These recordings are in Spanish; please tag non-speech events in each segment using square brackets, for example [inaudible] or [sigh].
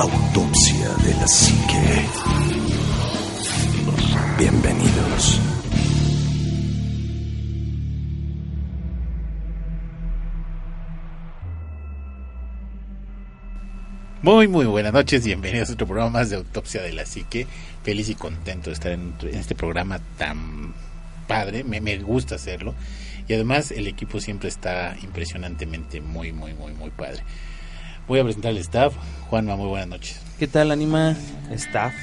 Autopsia de la Psique. Bienvenidos. Muy, muy buenas noches, bienvenidos a otro programa más de Autopsia de la Psique. Feliz y contento de estar en, este programa tan padre, me, me, gusta hacerlo. Y además el equipo siempre está impresionantemente muy, muy, muy, muy padre. Voy a presentar al staff. Juanma, muy buenas noches. ¿Qué tal, Anima? Staff.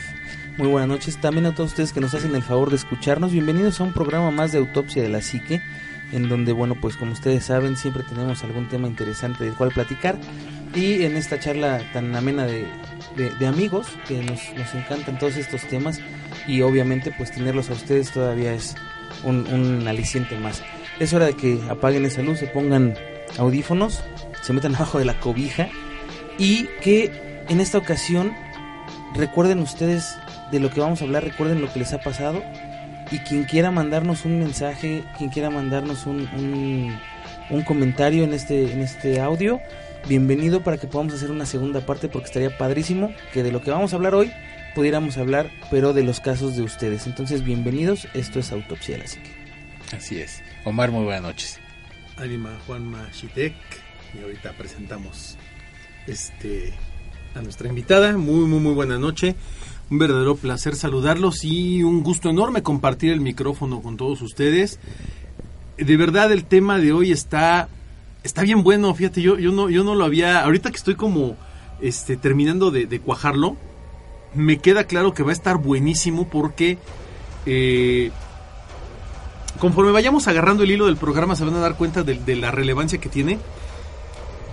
Muy buenas noches. También a todos ustedes que nos hacen el favor de escucharnos. Bienvenidos a un programa más de Autopsia de la Psique en donde, bueno, pues como ustedes saben, siempre tenemos algún tema interesante del cual platicar. Y en esta charla tan amena de, de, de amigos, que nos, nos, encantan todos estos temas, y obviamente pues tenerlos a ustedes todavía es un, un aliciente más. Es hora de que apaguen esa luz, se pongan audífonos, se metan [laughs] abajo de la cobija, y que en esta ocasión recuerden ustedes de lo que vamos a hablar, recuerden lo que les ha pasado, y quien quiera mandarnos un mensaje, quien quiera mandarnos un, un, un, comentario en este, en este audio, bienvenido para que podamos hacer una segunda parte porque estaría padrísimo que de lo que vamos a hablar hoy pudiéramos hablar, pero de los casos de ustedes. Entonces, bienvenidos, esto es Autopsia de la Psique. Así es. Omar, muy buenas noches. Anima Juanma Shitek y ahorita presentamos este a nuestra invitada. Muy, muy, muy buena noche un verdadero placer saludarlos y un gusto enorme compartir el micrófono con todos ustedes. De verdad el tema de hoy está está bien bueno, fíjate, yo yo no yo no lo había, ahorita que estoy como este terminando de, cuajarlo, me queda claro que va a estar buenísimo porque eh, conforme vayamos agarrando el hilo del programa se van a dar cuenta de la relevancia que tiene.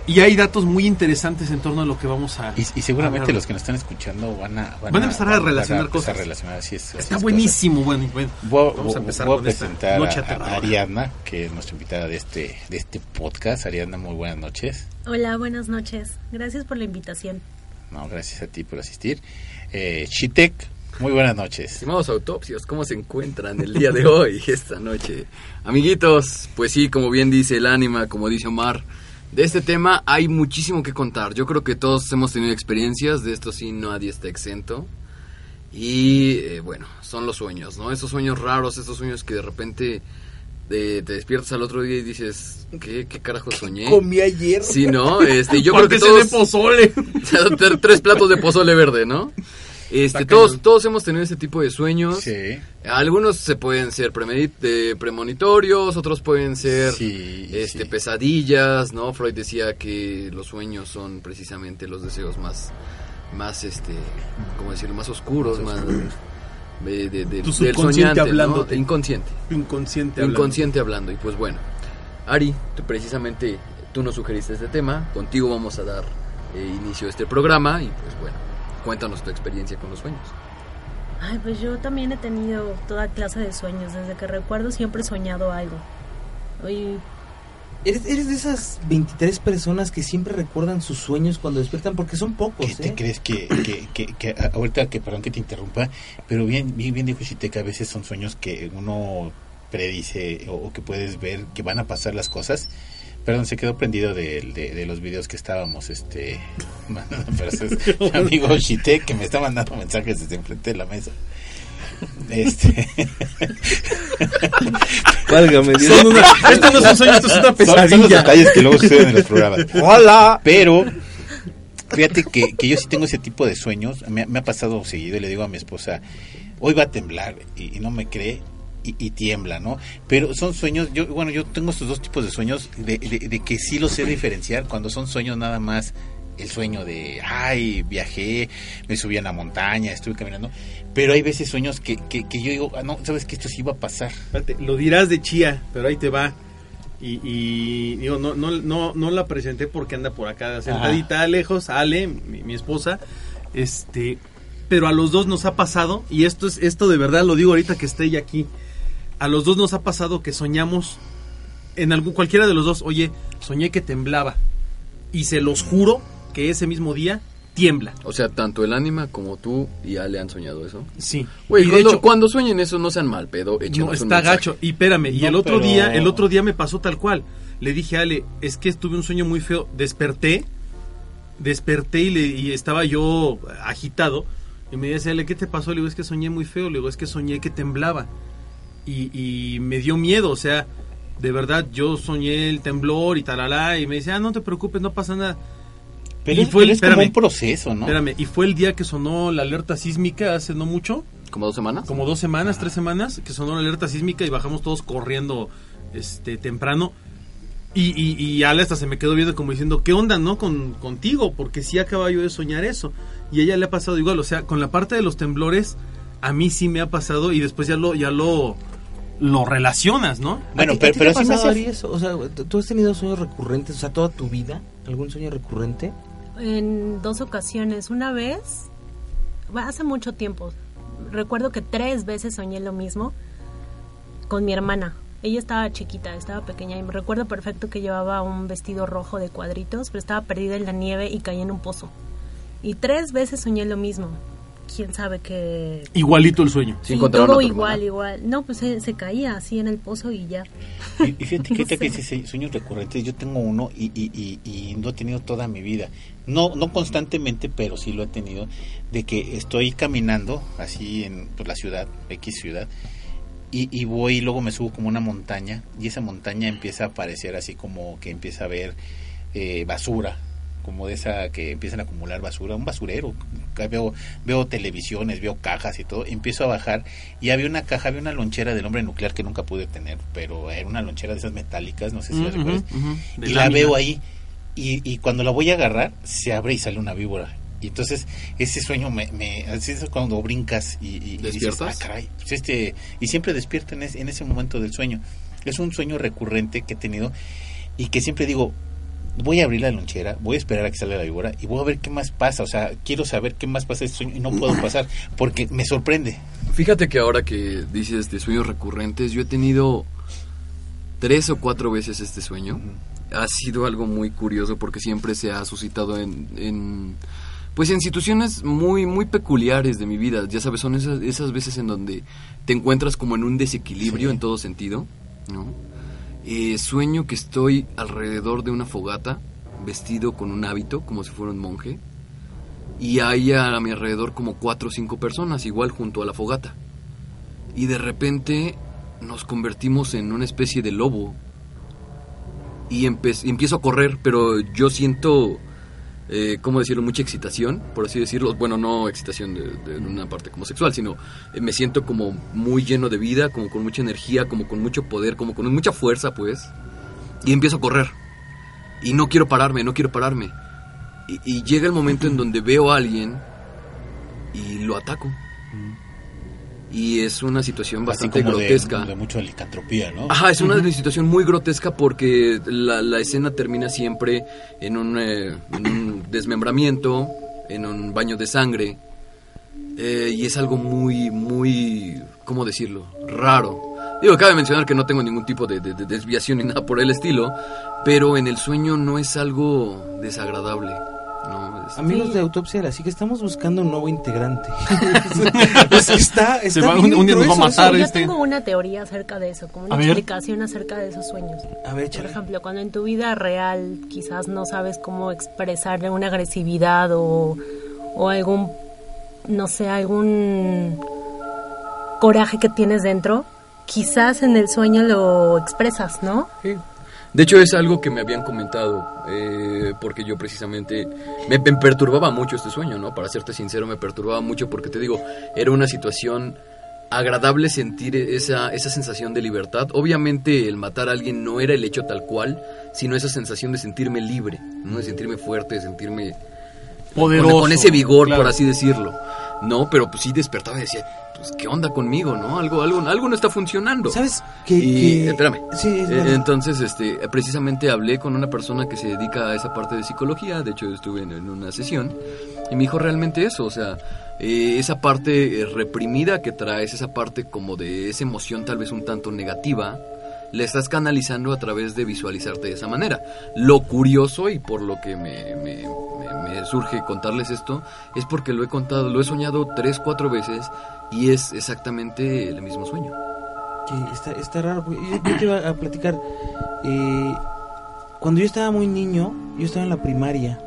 Y hay datos muy interesantes en torno a lo que vamos a. Y, y seguramente a los que nos están escuchando van a. Van, van a empezar a, a relacionar van a cosas. A relacionar, así es, así Está es buenísimo. Bueno, bueno, voy, vamos a empezar voy con a presentar noche a, a, Ariadna, que es nuestra invitada de este, de este podcast. Ariadna, muy buenas noches. Hola, buenas noches. Gracias por la invitación. No, gracias a ti por asistir. Eh, Chitek, muy buenas noches. Estimados autopsios, ¿cómo se encuentran el día de hoy, [laughs] esta noche? Amiguitos, pues sí, como bien dice el ánima, como dice Omar, de este tema hay muchísimo que contar. Yo creo que todos hemos tenido experiencias, de esto sí nadie está exento. Y eh, bueno, son los sueños, ¿no? Esos sueños raros, esos sueños que de repente te, te despiertas al otro día y dices, ¿qué, qué carajo soñé? Comí ayer. Sí, ¿no? Este, yo [laughs] creo que todos... de pozole. [laughs] tres platos de pozole verde, ¿no? Este, todos, todos hemos tenido ese tipo de sueños. Sí. Algunos se pueden ser premonitorios, otros pueden ser sí, este, sí. pesadillas, ¿no? Freud decía que los sueños son precisamente los deseos más, más este, ¿cómo decirlo? Más oscuros, más, oscuros. de, de, de, tu del soñante, hablando, ¿no? inconsciente, inconsciente, hablando. inconsciente hablando. Y pues bueno, Ari, tú, precisamente tú nos sugeriste este tema, contigo vamos a dar eh, inicio a este programa y pues bueno cuéntanos tu experiencia con los sueños. Ay, pues yo también he tenido toda clase de sueños. Desde que recuerdo siempre he soñado algo. Y... ¿Eres, eres de esas 23 personas que siempre recuerdan sus sueños cuando despiertan, porque son pocos. ¿Qué ¿eh? te crees que, que, que, que, ahorita que, perdón que te interrumpa, pero bien, bien, bien dijo Chiteca, a veces son sueños que uno predice o, o que puedes ver que van a pasar las cosas Perdón, se quedó prendido de, de, de, los videos que estábamos este [laughs] mandando mi [laughs] amigo Shite que me está mandando mensajes desde enfrente de la mesa. Este [laughs] Válgame Dios. Son una, esto no son sueños, esto es una pesadilla. Son, son los detalles que luego suceden en los programas. Hola. Pero fíjate que, que yo sí tengo ese tipo de sueños. Me, me, ha pasado seguido y le digo a mi esposa, hoy va a temblar y, y no me cree y, y, tiembla, ¿no? Pero son sueños, yo bueno, yo tengo estos dos tipos de sueños de, de, de, que sí los sé diferenciar cuando son sueños nada más el sueño de, ay, viajé, me subí a la montaña, estuve caminando, pero hay veces sueños que, que, que yo digo, ah, no, sabes que esto sí va a pasar. Espérate, lo dirás de chía, pero ahí te va. Y, y digo, no, no, no, no la presenté porque anda por acá sentadita Ajá. lejos, Ale, mi, mi esposa, este, pero a los dos nos ha pasado, y esto es, esto de verdad lo digo ahorita que esté ella aquí, a los dos nos ha pasado que soñamos en algún cualquiera de los dos, oye, soñé que temblaba y se los juro que ese mismo día tiembla. O sea, tanto el ánima como tú y Ale han soñado eso. Sí. Güey, cuando, hecho, cuando, sueñen eso no sean mal pedo, No, está gacho. Y espérame, no, y el otro pero... día, el otro día me pasó tal cual. Le dije a Ale, es que tuve un sueño muy feo, desperté desperté y, le, y estaba yo agitado. Y me decía, ¿qué te pasó? Le digo, es que soñé muy feo. Le digo, es que soñé que temblaba. Y, y me dio miedo, o sea, de verdad, yo soñé el temblor y talala. Y me decía, ah, no te preocupes, no pasa nada. Pero, Y es- fue el- pero es como un proceso, ¿no? Espérame, y fue el día que sonó la alerta sísmica hace no mucho, ¿Como dos semanas? como dos semanas, tres semanas, que sonó la alerta sísmica y bajamos todos corriendo este temprano. Y, y, y Ale hasta se me quedó viendo como diciendo, ¿qué onda, no? Con, contigo, porque sí acaba yo de soñar eso. Y a ella le ha pasado igual, o sea, con la parte de los temblores, a mí sí me ha pasado y después ya lo, ya lo, lo relacionas, ¿no? Bueno, ¿A ti- pero, pero sí me eso? O sea, ¿tú- ¿tú has tenido sueños recurrentes, o sea, toda tu vida? ¿Algún sueño recurrente? En dos ocasiones. Una vez, hace mucho tiempo, recuerdo que tres veces soñé lo mismo con mi hermana. Ella estaba chiquita, estaba pequeña y me recuerdo perfecto que llevaba un vestido rojo de cuadritos, pero estaba perdida en la nieve y caí en un pozo. Y tres veces soñé lo mismo. Quién sabe qué. Igualito el sueño. Sí, todo igual, igual. No, pues se, se caía así en el pozo y ya. Y, y fíjate que [laughs] que No sé. dices sueños recurrentes, yo tengo uno y, y, y, y lo he tenido toda mi vida. No, no constantemente, pero sí lo he tenido, de que estoy caminando así en pues, la ciudad, X ciudad, y, y voy y luego me subo como una montaña, y esa montaña empieza a aparecer así como que empieza a ver eh, basura, como de esa que empiezan a acumular basura, un basurero. Acá Veo, veo televisiones, veo cajas y todo. Empiezo a bajar y había una caja, había una lonchera del hombre nuclear que nunca pude tener, pero era una lonchera de esas metálicas, no sé si recuerdas. ujú, de Y la veo ahí y, y cuando la voy a agarrar se abre y sale una víbora. Y entonces ese sueño me, me así es cuando brincas y, y- y dices, ¿Despiertas? "Ah, caray", pues este y siempre despierto en, ese- en ese momento del sueño. Es un sueño recurrente que he tenido y que siempre digo, voy a abrir la lonchera, voy a esperar a que salga la víbora y voy a ver qué más pasa. O sea, quiero saber qué más pasa este sueño y no puedo [clears throat] pasar porque me sorprende. Fíjate que ahora que dices de sueños recurrentes, yo he tenido tres o cuatro veces este sueño. Ha sido algo muy curioso porque siempre se ha suscitado en, en, pues en situaciones muy muy peculiares de mi vida. Ya sabes, son esas, esas veces en donde te encuentras como en un desequilibrio Sí. en todo sentido, ¿no? Eh, sueño que estoy alrededor de una fogata, vestido con un hábito, como si fuera un monje, y hay a mi alrededor como cuatro o cinco personas, igual junto a la fogata. Y de repente nos convertimos en una especie de lobo. Y empiezo a correr, pero yo siento, eh, ¿cómo decirlo? Mucha excitación, por así decirlo. Bueno, no excitación de, de una parte como sexual, sino eh, me siento como muy lleno de vida, como con mucha energía, como con mucho poder, como con mucha fuerza, pues. Y empiezo a correr. Y no quiero pararme, no quiero pararme. Y, y llega el momento en donde veo a alguien y lo ataco. Y es una situación Así bastante como de, grotesca. de mucha licantropía, ¿no? Ajá, es una situación muy grotesca porque la, la escena termina siempre en un, eh, en un desmembramiento, en un baño de sangre. eh, y es algo muy, muy, ¿cómo decirlo? Raro. Digo, cabe mencionar que no tengo ningún tipo de, de- de desviación ni nada por el estilo, pero en el sueño no es algo desagradable. No, es- Amigos Sí. de Autopsia de la Psique, estamos buscando un nuevo integrante. [laughs] Es que está, está Se va- bien un- un día nos va a matar eso. Yo este. tengo una teoría acerca de eso, como una A ver. explicación acerca de esos sueños. A ver, Por ejemplo, cuando en tu vida real quizás no sabes cómo expresar una agresividad o, o algún, no sé, algún coraje que tienes dentro, quizás en el sueño lo expresas, ¿no? De hecho es algo que me habían comentado, eh, porque yo precisamente me, me perturbaba mucho este sueño, ¿no? Para serte sincero, me perturbaba mucho porque te digo, era una situación agradable sentir esa, esa sensación de libertad. Obviamente el matar a alguien no era el hecho tal cual, sino esa sensación de sentirme libre, ¿no? De sentirme fuerte, de sentirme Poderoso. con, con ese vigor, claro. por así decirlo. No, pero pues sí despertaba y decía, pues qué onda conmigo, ¿no? Algo, algo, algo no está funcionando. ¿Sabes que, Y, que- espérame. Sí, es Eh. Entonces, este, precisamente hablé con una persona que se dedica a esa parte de psicología, de hecho estuve en, en una sesión, y me dijo realmente eso, o sea, eh, esa parte eh, reprimida que traes, esa parte como de esa emoción tal vez un tanto negativa, la estás canalizando a través de visualizarte de esa manera. Lo curioso y por lo que me, me- me- surge contarles esto es porque lo he contado, lo he soñado tres, cuatro veces y es exactamente el mismo sueño. que está, está raro. Yo, yo te iba a platicar. eh, cuando yo estaba muy niño, yo estaba en la primaria.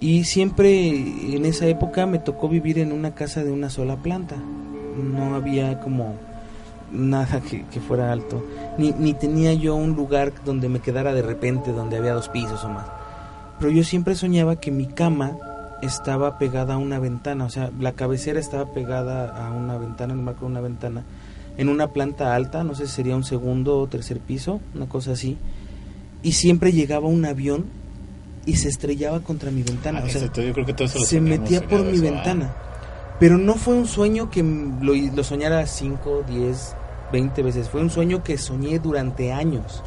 Y siempre en esa época me tocó vivir en una casa de una sola planta. No había como nada que, que fuera alto. Ni, ni tenía yo un lugar donde me quedara de repente, donde había dos pisos o más. Pero yo siempre soñaba que mi cama estaba pegada a una ventana, o sea, la cabecera estaba pegada a una ventana, en el marco de una ventana, en una planta alta, no sé si sería un segundo o tercer piso, una cosa así. Y siempre llegaba un avión y se estrellaba contra mi ventana. Ah, o sea, yo creo que todos los se metía por mi eso, ventana. Pero no fue un sueño que lo, lo soñara 5, 10, 20 veces. Fue un sueño que soñé durante años.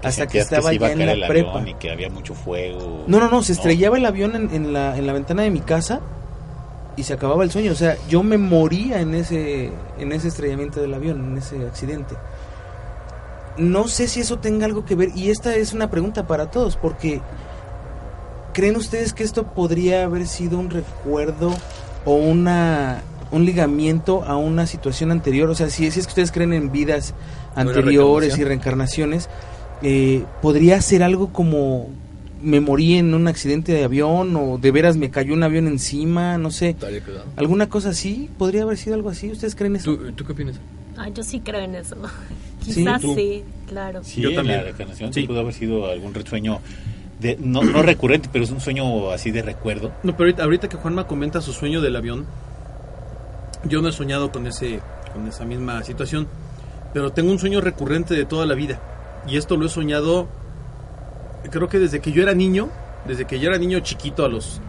Que hasta que estaba ya en la prepa. y que había mucho fuego. No, no, no, se estrellaba el avión en, en la, en la ventana de mi casa y se acababa el sueño. O sea, yo me moría en ese, en ese estrellamiento del avión, en ese accidente. No sé si eso tenga algo que ver, y esta es una pregunta para todos, porque ¿creen ustedes que esto podría haber sido un recuerdo o una un ligamiento a una situación anterior? O sea, si, si es que ustedes creen en vidas ¿Una anteriores y reencarnaciones, eh, podría ser algo como me morí en un accidente de avión o de veras me cayó un avión encima, no sé. ¿Alguna cosa así? ¿Podría haber sido algo así? ¿Ustedes creen eso? ¿Tú, ¿Tú qué opinas? Ah, yo sí creo en eso. [laughs] Quizás sí, claro. Sí, Yo en también. la reencarnación Sí. pudo haber sido algún sueño de, no, no recurrente, pero es un sueño así de recuerdo. No, pero ahorita, ahorita que Juanma comenta su sueño del avión, yo no he soñado con ese con esa misma situación, pero tengo un sueño recurrente de toda la vida. Y esto lo he soñado creo que desde que yo era niño, desde que yo era niño chiquito a los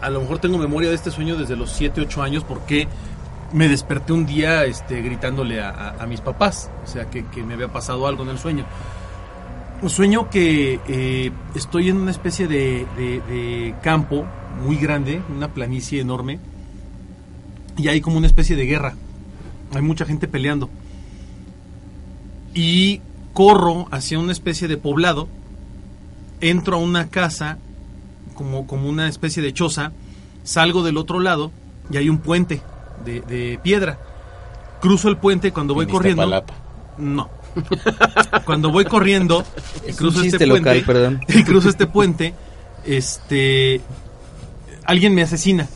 a lo mejor tengo memoria de este sueño desde los 7, 8 años porque me desperté un día este, gritándole a, a- mis papás, o sea, que, me había pasado algo en el sueño. Un sueño que eh, estoy en una especie de- de campo muy grande, una planicie enorme, y hay como una especie de guerra. Hay mucha gente peleando. Y corro hacia una especie de poblado, entro a una casa, como, como una especie de choza, salgo del otro lado y hay un puente de, de piedra. Cruzo el puente cuando voy En corriendo. No. Cuando voy corriendo [laughs] y cruzo este chiste puente, local, perdón. [laughs] y cruzo este puente, este alguien me asesina.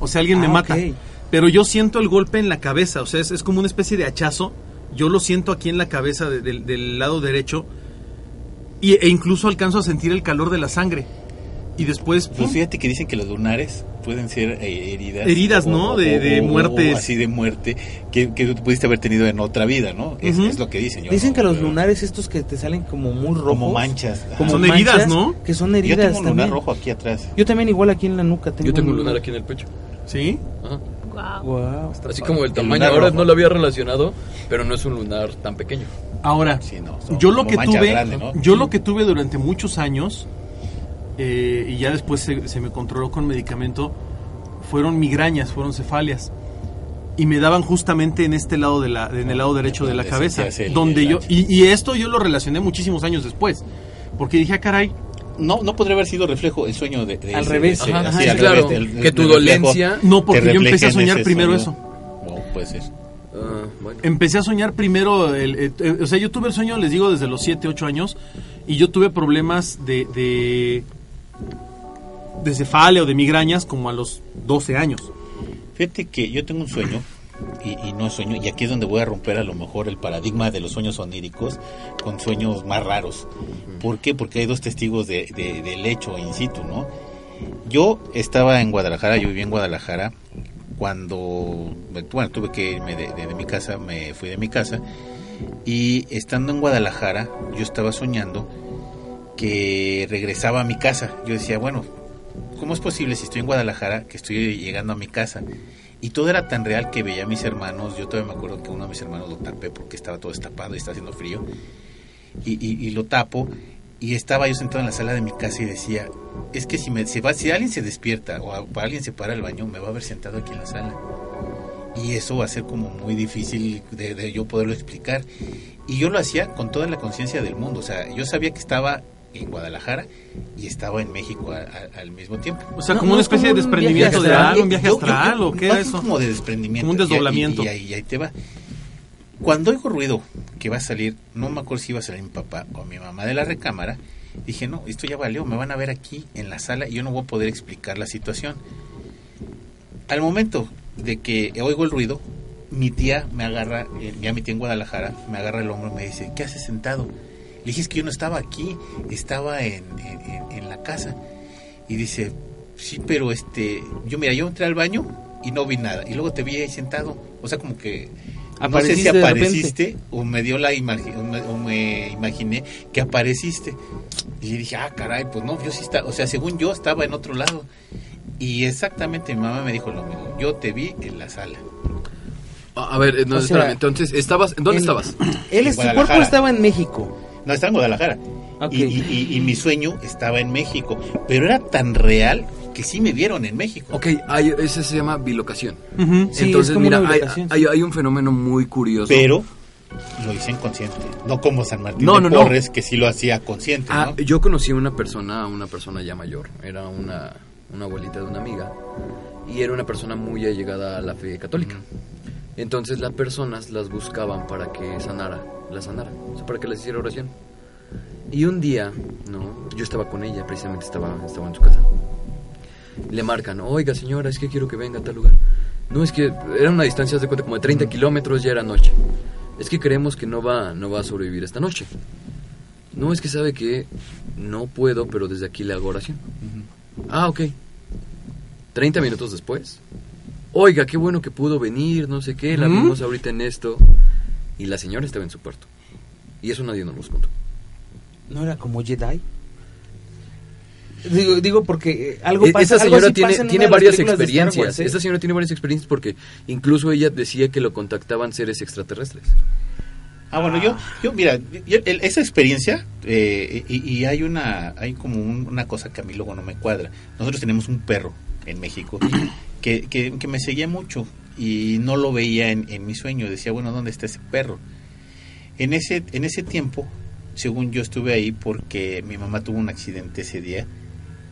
O sea, alguien me Ah, mata. Pero yo siento el golpe en la cabeza, o sea, es, es como una especie de hachazo. Yo lo siento aquí en la cabeza de- del- del lado derecho y, e incluso alcanzo a sentir el calor de la sangre. Y después Pues ¡pum! fíjate que dicen que los lunares pueden ser eh, heridas. Heridas, ¿no? De- de muertes. así de muerte que, que tú pudiste haber tenido en otra vida, ¿no? Es, es lo que dicen. Yo Dicen no- que los pero- lunares estos que te salen como muy rojos. Como manchas. como Son heridas, ¿no? Que son Yo heridas tengo un lunar también. rojo aquí atrás. Yo también igual aquí en la nuca tengo Yo tengo un lunar aquí en el pecho. ¿Sí? Ajá. Wow. Wow. Así como el tamaño, lunar ahora rojo. no lo había relacionado, pero no es un lunar tan pequeño. Ahora, Sí, no, yo lo que tuve, yo lo que tuve durante muchos años eh, y ya después se, se me controló con medicamento fueron migrañas, fueron cefalias y me daban justamente en este lado de la, en el lado derecho de la cabeza, donde yo y, y esto yo lo relacioné muchísimos años después, porque dije, ah, caray, No, no podría haber sido reflejo el sueño de, de Al ese- revés. ese- Ajá, así, sí, al claro. revés, el- Que el tu dolencia- no, porque yo empecé a soñar primero sueño. eso. Oh, pues es. Ah, bueno. Empecé a soñar primero, el- eh, eh, o sea, yo tuve el sueño, les digo, desde los 7, 8 años, y yo tuve problemas de, de, de cefalia o de migrañas como a los 12 años. Fíjate que yo tengo un sueño, y, y no es sueño, y aquí es donde voy a romper a lo mejor el paradigma de los sueños oníricos con sueños más raros. ¿Por qué? Porque hay dos testigos de, de- del hecho in situ, ¿no? Yo estaba en Guadalajara, yo vivía en Guadalajara, cuando, bueno, tuve que irme de, de- de mi casa, me fui de mi casa, y estando en Guadalajara, yo estaba soñando que regresaba a mi casa. Yo decía, bueno, ¿cómo es posible si estoy en Guadalajara que estoy llegando a mi casa? Y todo era tan real que veía a mis hermanos. Yo todavía me acuerdo que uno de mis hermanos lo tapé porque estaba todo destapado y está haciendo frío. Y, y- lo tapo. Y estaba yo sentado en la sala de mi casa y decía, es que si, me, si, va, si alguien se despierta o alguien se para al baño, me va a ver sentado aquí en la sala. Y eso va a ser como muy difícil de, de yo poderlo explicar. Y yo lo hacía con toda la conciencia del mundo. O sea, yo sabía que estaba en Guadalajara y estaba en México a- a- al mismo tiempo. O sea, No, como no una es como especie de desprendimiento de astral. algo, un viaje Yo- yo- astral yo- o qué era eso. como de desprendimiento. Como un Y- y- desdoblamiento. Y, ahí, y ahí te va. Cuando oigo ruido que va a salir, no me acuerdo si iba a salir mi papá o mi mamá de la recámara, Dije, no, esto ya valió, me van a ver aquí en la sala y yo no voy a poder explicar la situación. Al momento de que oigo el ruido, mi tía me agarra, eh, ya mi tía en Guadalajara, me agarra el hombro y me dice, ¿qué haces sentado? Le dije, es que yo no estaba aquí, estaba en, en- en la casa. Y dice, sí, pero este, yo mira, yo entré al baño y no vi nada. Y luego te vi ahí sentado. O sea, como que... No sé si Apareciste o me dio la o me, o me imaginé que apareciste. Y dije, ah, caray, pues no, yo sí estaba, o sea, según yo estaba en otro lado. Y exactamente mi mamá me dijo lo mismo. Yo te vi en la sala. A ver, eh, no, O sea, espérame, entonces, ¿estabas, ¿dónde [clears throat] en- estabas? Él, su cuerpo estaba en México. No, estaba en Guadalajara. Y, y- y- y mi sueño estaba en México. Pero era tan real que sí me vieron en México. Ok, hay, ese se llama bilocación. Sí, Entonces, es como mira, una hay, bilocación, hay, sí. hay un fenómeno muy curioso. Pero lo hice inconsciente. No como San Martín No, de no, no. Porres, que sí lo hacía consciente. Ah, ¿no? yo conocí a una persona, una persona ya mayor, era una, una abuelita de una amiga, y era una persona muy allegada a la fe católica. Entonces las personas las buscaban para que sanara, la sanara, o sea, para que les hiciera oración. Y un día, no, yo estaba con ella, precisamente estaba, estaba en su casa. Le marcan, oiga señora, es que quiero que venga a tal lugar. No, es que era una distancia de cuenta como de 30 kilómetros, ya era noche. Es que creemos que no va, no va a sobrevivir esta noche. No, es que sabe que no puedo, pero desde aquí le hago oración. Ah, ok. 30 minutos después. Oiga, qué bueno que pudo venir, no sé qué, la ¿Mm? vimos ahorita en esto. Y la señora estaba en su puerto. Y eso nadie nos lo contó. ¿No era como Jedi? Digo, digo porque eh, algo E- pasa. Algo señora así tiene, pasa en tiene varias experiencias. Wars, ¿eh? Esta señora tiene varias experiencias porque incluso ella decía que lo contactaban seres extraterrestres. Ah, bueno, yo, yo mira, yo- el- esa experiencia, eh, y, y hay una, hay como un- una cosa que a mí luego no me cuadra. Nosotros tenemos un perro en México que, que, que me seguía mucho y no lo veía en, mi sueño. Decía, bueno, ¿dónde está ese perro? En ese, en ese tiempo, según yo estuve ahí porque mi mamá tuvo un accidente ese día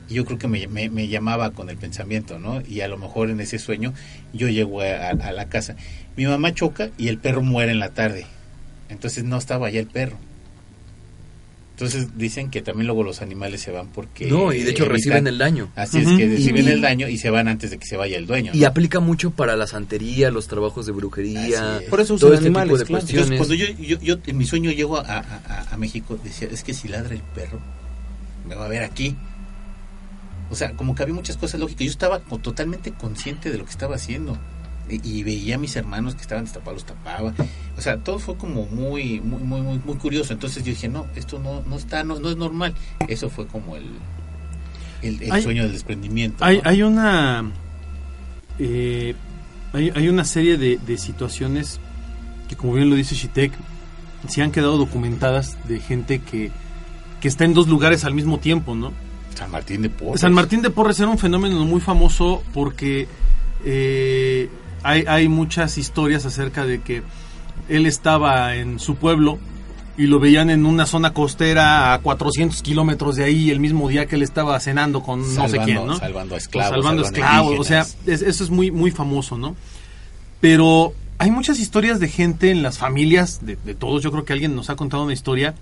y yo creo que me, me- llamaba con el pensamiento, ¿no? Y a lo mejor en ese sueño yo llego a, a la casa. Mi mamá choca y el perro muere en la tarde. Entonces no estaba allá el perro. Entonces dicen que también luego los animales se van porque... no, y de hecho evitan- reciben el daño. Así es que reciben Y- el daño y se van antes de que se vaya el dueño. Y ¿no? aplica mucho para la santería, los trabajos de brujería, es. Por eso todo usan este tipo animales, de claro. cuestiones. Entonces, cuando yo, yo, yo en mi sueño llego a, a- a- a México, decía, es que si ladra el perro, me va a ver aquí. O sea, como que había muchas cosas lógicas. Yo estaba totalmente consciente de lo que estaba haciendo. Y, veía a mis hermanos que estaban destapados, los tapaba. O sea, todo fue como muy, muy, muy, muy, muy curioso. Entonces yo dije, no, esto no, no está, no, no es normal. Eso fue como el, el, el Hay- sueño del desprendimiento. Hay, ¿no? hay una eh, hay, hay una serie de, de situaciones que como bien lo dice Shitek se han quedado documentadas de gente que, que está en dos lugares al mismo tiempo, ¿no? San Martín de Porres. San Martín de Porres era un fenómeno muy famoso porque eh, hay, hay muchas historias acerca de que él estaba en su pueblo y lo veían en una zona costera a 400 kilómetros de ahí el mismo día que él estaba cenando con no sé quién, ¿no? salvando O esclavos, salvando salvando esclavos, o sea, es- eso es muy, muy famoso, ¿no? Pero hay muchas historias de gente en las familias, de, de todos, yo creo que alguien nos ha contado una historia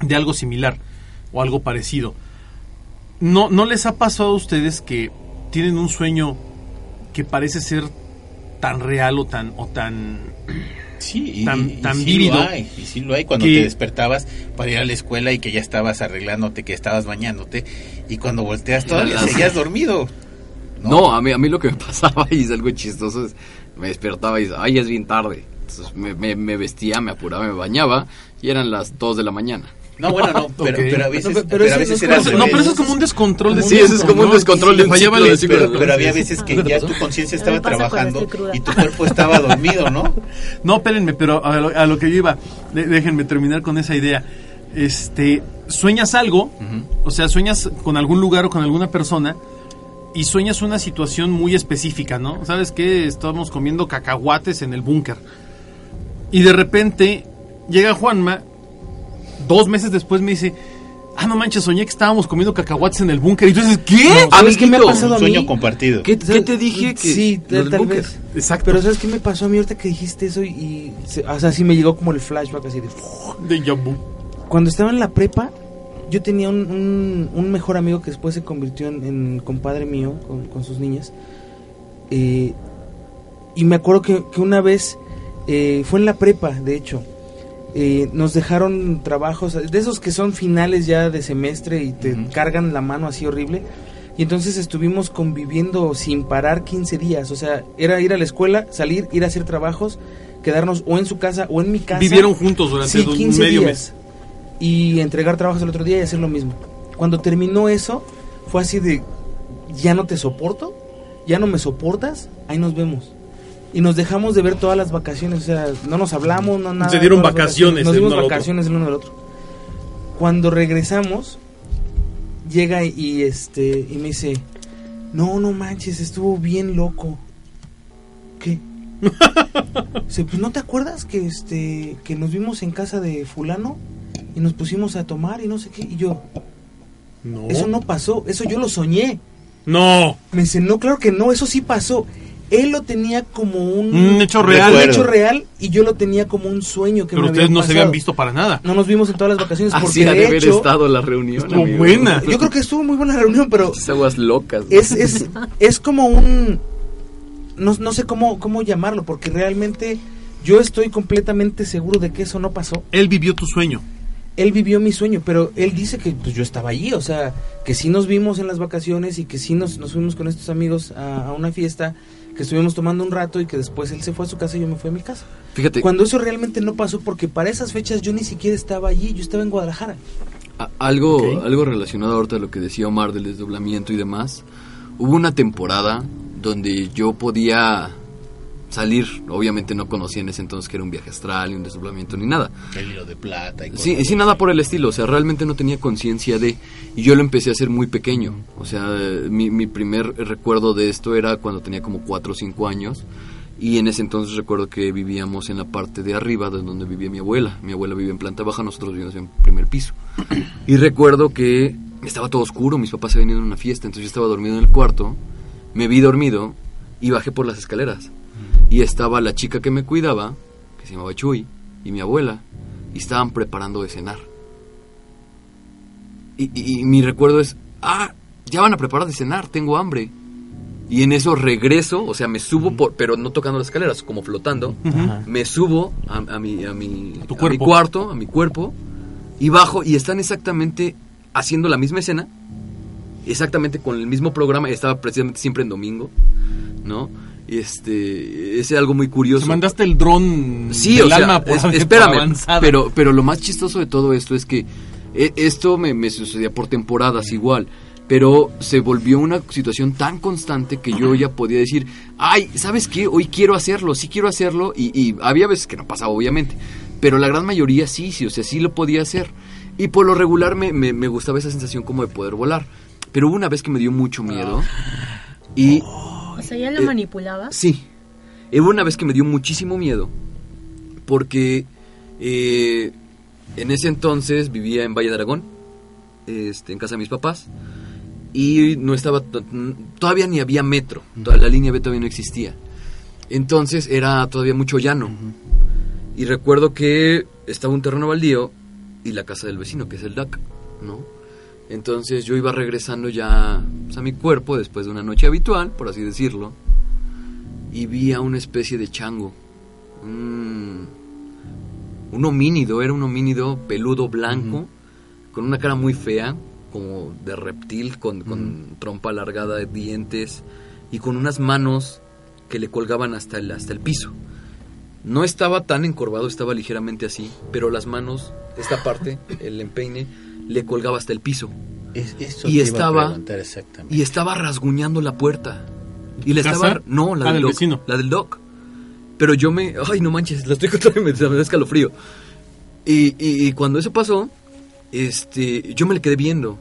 de algo similar o algo parecido. ¿No, ¿No les ha pasado a ustedes que tienen un sueño que parece ser tan real o tan, o tan Sí, y, tan- y- tan sí vívido Lo hay, y sí lo hay cuando que- te despertabas para ir a la escuela y que ya estabas arreglándote, que estabas bañándote y cuando volteas todavía las- seguías dormido. No, a mí, a mí lo que me [laughs] pasaba y es algo chistoso es, me despertaba y dice, ay, es bien tarde. Entonces me, me- me vestía, me apuraba, me bañaba y eran las 2 de la mañana. No, bueno, no, pero, pero a veces, Pero- pero, pero a veces no era como- no, pero eso es como un descontrol de Sí, eso es como un descontrol de fallaba de ciclo. pero, pero había veces que ¿Nunca te ya tu conciencia estaba trabajando y tu cuerpo estaba dormido, ¿no? No, espérenme, pero a lo, a lo que yo iba, déjenme terminar con esa idea. Este, sueñas algo, o sea, sueñas con algún lugar o con alguna persona y sueñas una situación muy específica, ¿no? ¿Sabes qué? Estamos comiendo cacahuates en el búnker. Y de repente llega Juanma, dos meses después me dice, ah, no manches, soñé que estábamos comiendo cacahuates en el búnker. Y tú dices, ¿qué? No, ¿Sabes qué me ha pasado a Un sueño mí? compartido. ¿Qué, te dije que Sí, tal, tal vez. Exacto. Pero ¿sabes qué me pasó a mí ahorita que dijiste eso? Y, y o sea, sí me llegó como el flashback así de... De vu. Cuando estaba en la prepa, yo tenía un, un- un mejor amigo que después se convirtió en, en compadre mío con, con sus niñas. Eh, y me acuerdo que, que una vez, eh, fue en la prepa, de hecho, eh, nos dejaron trabajos, de esos que son finales ya de semestre y te Ujú. cargan la mano así horrible. Y entonces estuvimos conviviendo sin parar 15 días. O sea, era ir a la escuela, salir, ir a hacer trabajos, quedarnos o en su casa o en mi casa. Vivieron juntos durante Sí, un 15 medio días. Y entregar trabajos el otro día y hacer lo mismo. Cuando terminó eso, fue así de, ya no te soporto, ya no me soportas, ahí nos vemos. Y nos dejamos de ver todas las vacaciones, o sea, no nos hablamos, no nada. Se dieron las vacaciones Nos el dimos uno vacaciones el uno del otro. Cuando regresamos, llega y este y me dice, no, no manches, estuvo bien loco. ¿Qué? [laughs] Dice, pues no te acuerdas que este que nos vimos en casa de fulano y nos pusimos a tomar y no sé qué y yo. No. eso no pasó, eso yo lo soñé. No. Me dice, no, claro que no, eso sí pasó. Él lo tenía como un, Un hecho real. un hecho real y yo lo tenía como un sueño que Pero me ustedes no se habían visto para nada. No nos vimos en todas las vacaciones Así porque ha de de haber hecho, estado la reunión. Estuvo amigo. buena. yo creo que estuvo muy buena la reunión, pero Esas aguas locas. ¿no? es, es, es como un no, no sé cómo, cómo llamarlo, porque realmente yo estoy completamente seguro de que eso no pasó. Él vivió tu sueño. Él vivió mi sueño, pero él dice que pues yo estaba allí, o sea, que sí nos vimos en las vacaciones y que sí nos, nos fuimos con estos amigos a, a una fiesta, que estuvimos tomando un rato y que después él se fue a su casa y yo me fui a mi casa. Fíjate, Cuando eso realmente no pasó, porque para esas fechas yo ni siquiera estaba allí, yo estaba en Guadalajara. a- algo, algo relacionado ahorita a lo que decía Omar del desdoblamiento y demás. Hubo una temporada donde yo podía salir, obviamente no conocía en ese entonces que era un viaje astral, ni un desdoblamiento, ni nada. El hilo de plata y Sí, sí, nada por el estilo, o sea, realmente no tenía conciencia de... Y yo lo empecé a hacer muy pequeño, o sea, mi, mi primer recuerdo de esto era cuando tenía como 4 o 5 años, y en ese entonces recuerdo que vivíamos en la parte de arriba de donde vivía mi abuela. Mi abuela vivía en planta baja, nosotros vivíamos en primer piso. Y recuerdo que estaba todo oscuro, mis papás se ido a una fiesta, entonces yo estaba dormido en el cuarto, me vi dormido y bajé por las escaleras. Y estaba la chica que me cuidaba, que se llamaba Chuy, y mi abuela, y estaban preparando de cenar. Y, y- y mi recuerdo es, ah, ya van a preparar de cenar, tengo hambre. Y en eso regreso, o sea, me subo, por, pero no tocando las escaleras, como flotando. Ajá. Me subo a, a mi, a, mi, A tu a mi cuarto, a mi cuerpo, y bajo, y están exactamente haciendo la misma escena, exactamente con el mismo programa, estaba precisamente siempre en domingo, ¿no? Este, es algo muy curioso. Se mandaste el dron Sí, del o sea, por, es- espérame, pero, pero lo más chistoso de todo esto es que eh, esto me, me sucedía por temporadas igual, pero se volvió una situación tan constante que yo ya podía decir, ay, ¿sabes qué? Hoy quiero hacerlo, sí quiero hacerlo, y, y había veces que no pasaba, obviamente, pero la gran mayoría sí, sí, o sea, sí lo podía hacer. Y por lo regular me, me, me gustaba esa sensación como de poder volar. Pero hubo una vez que me dio mucho miedo. Y O sea, ¿ya lo Eh, manipulabas? Sí. Hubo una vez que me dio muchísimo miedo porque eh, en ese entonces vivía en Valle de Aragón, este, en casa de mis papás, y no estaba, todavía ni había metro, toda la línea B todavía no existía. Entonces era todavía mucho llano. Y recuerdo que estaba un terreno baldío y la casa del vecino, que es el DAC, ¿no? Entonces yo iba regresando ya pues, a mi cuerpo después de una noche habitual, por así decirlo, y vi a una especie de chango. Un, un homínido, era un homínido peludo blanco, con una cara muy fea, como de reptil, con, con trompa alargada de dientes y con unas manos que le colgaban hasta el, hasta el piso. No estaba tan encorvado, estaba ligeramente así, pero las manos, esta parte, el empeine, le colgaba hasta el piso. Es- eso Y te iba a estaba-. Y estaba rasguñando la puerta. Y ¿Tu estaba... No, la Ah, del del doc. vecino. La del doc. Pero yo me... Ay, no manches, la estoy [laughs] contando y me, me da escalofrío. Y, y, y cuando eso pasó, este, yo me le quedé viendo.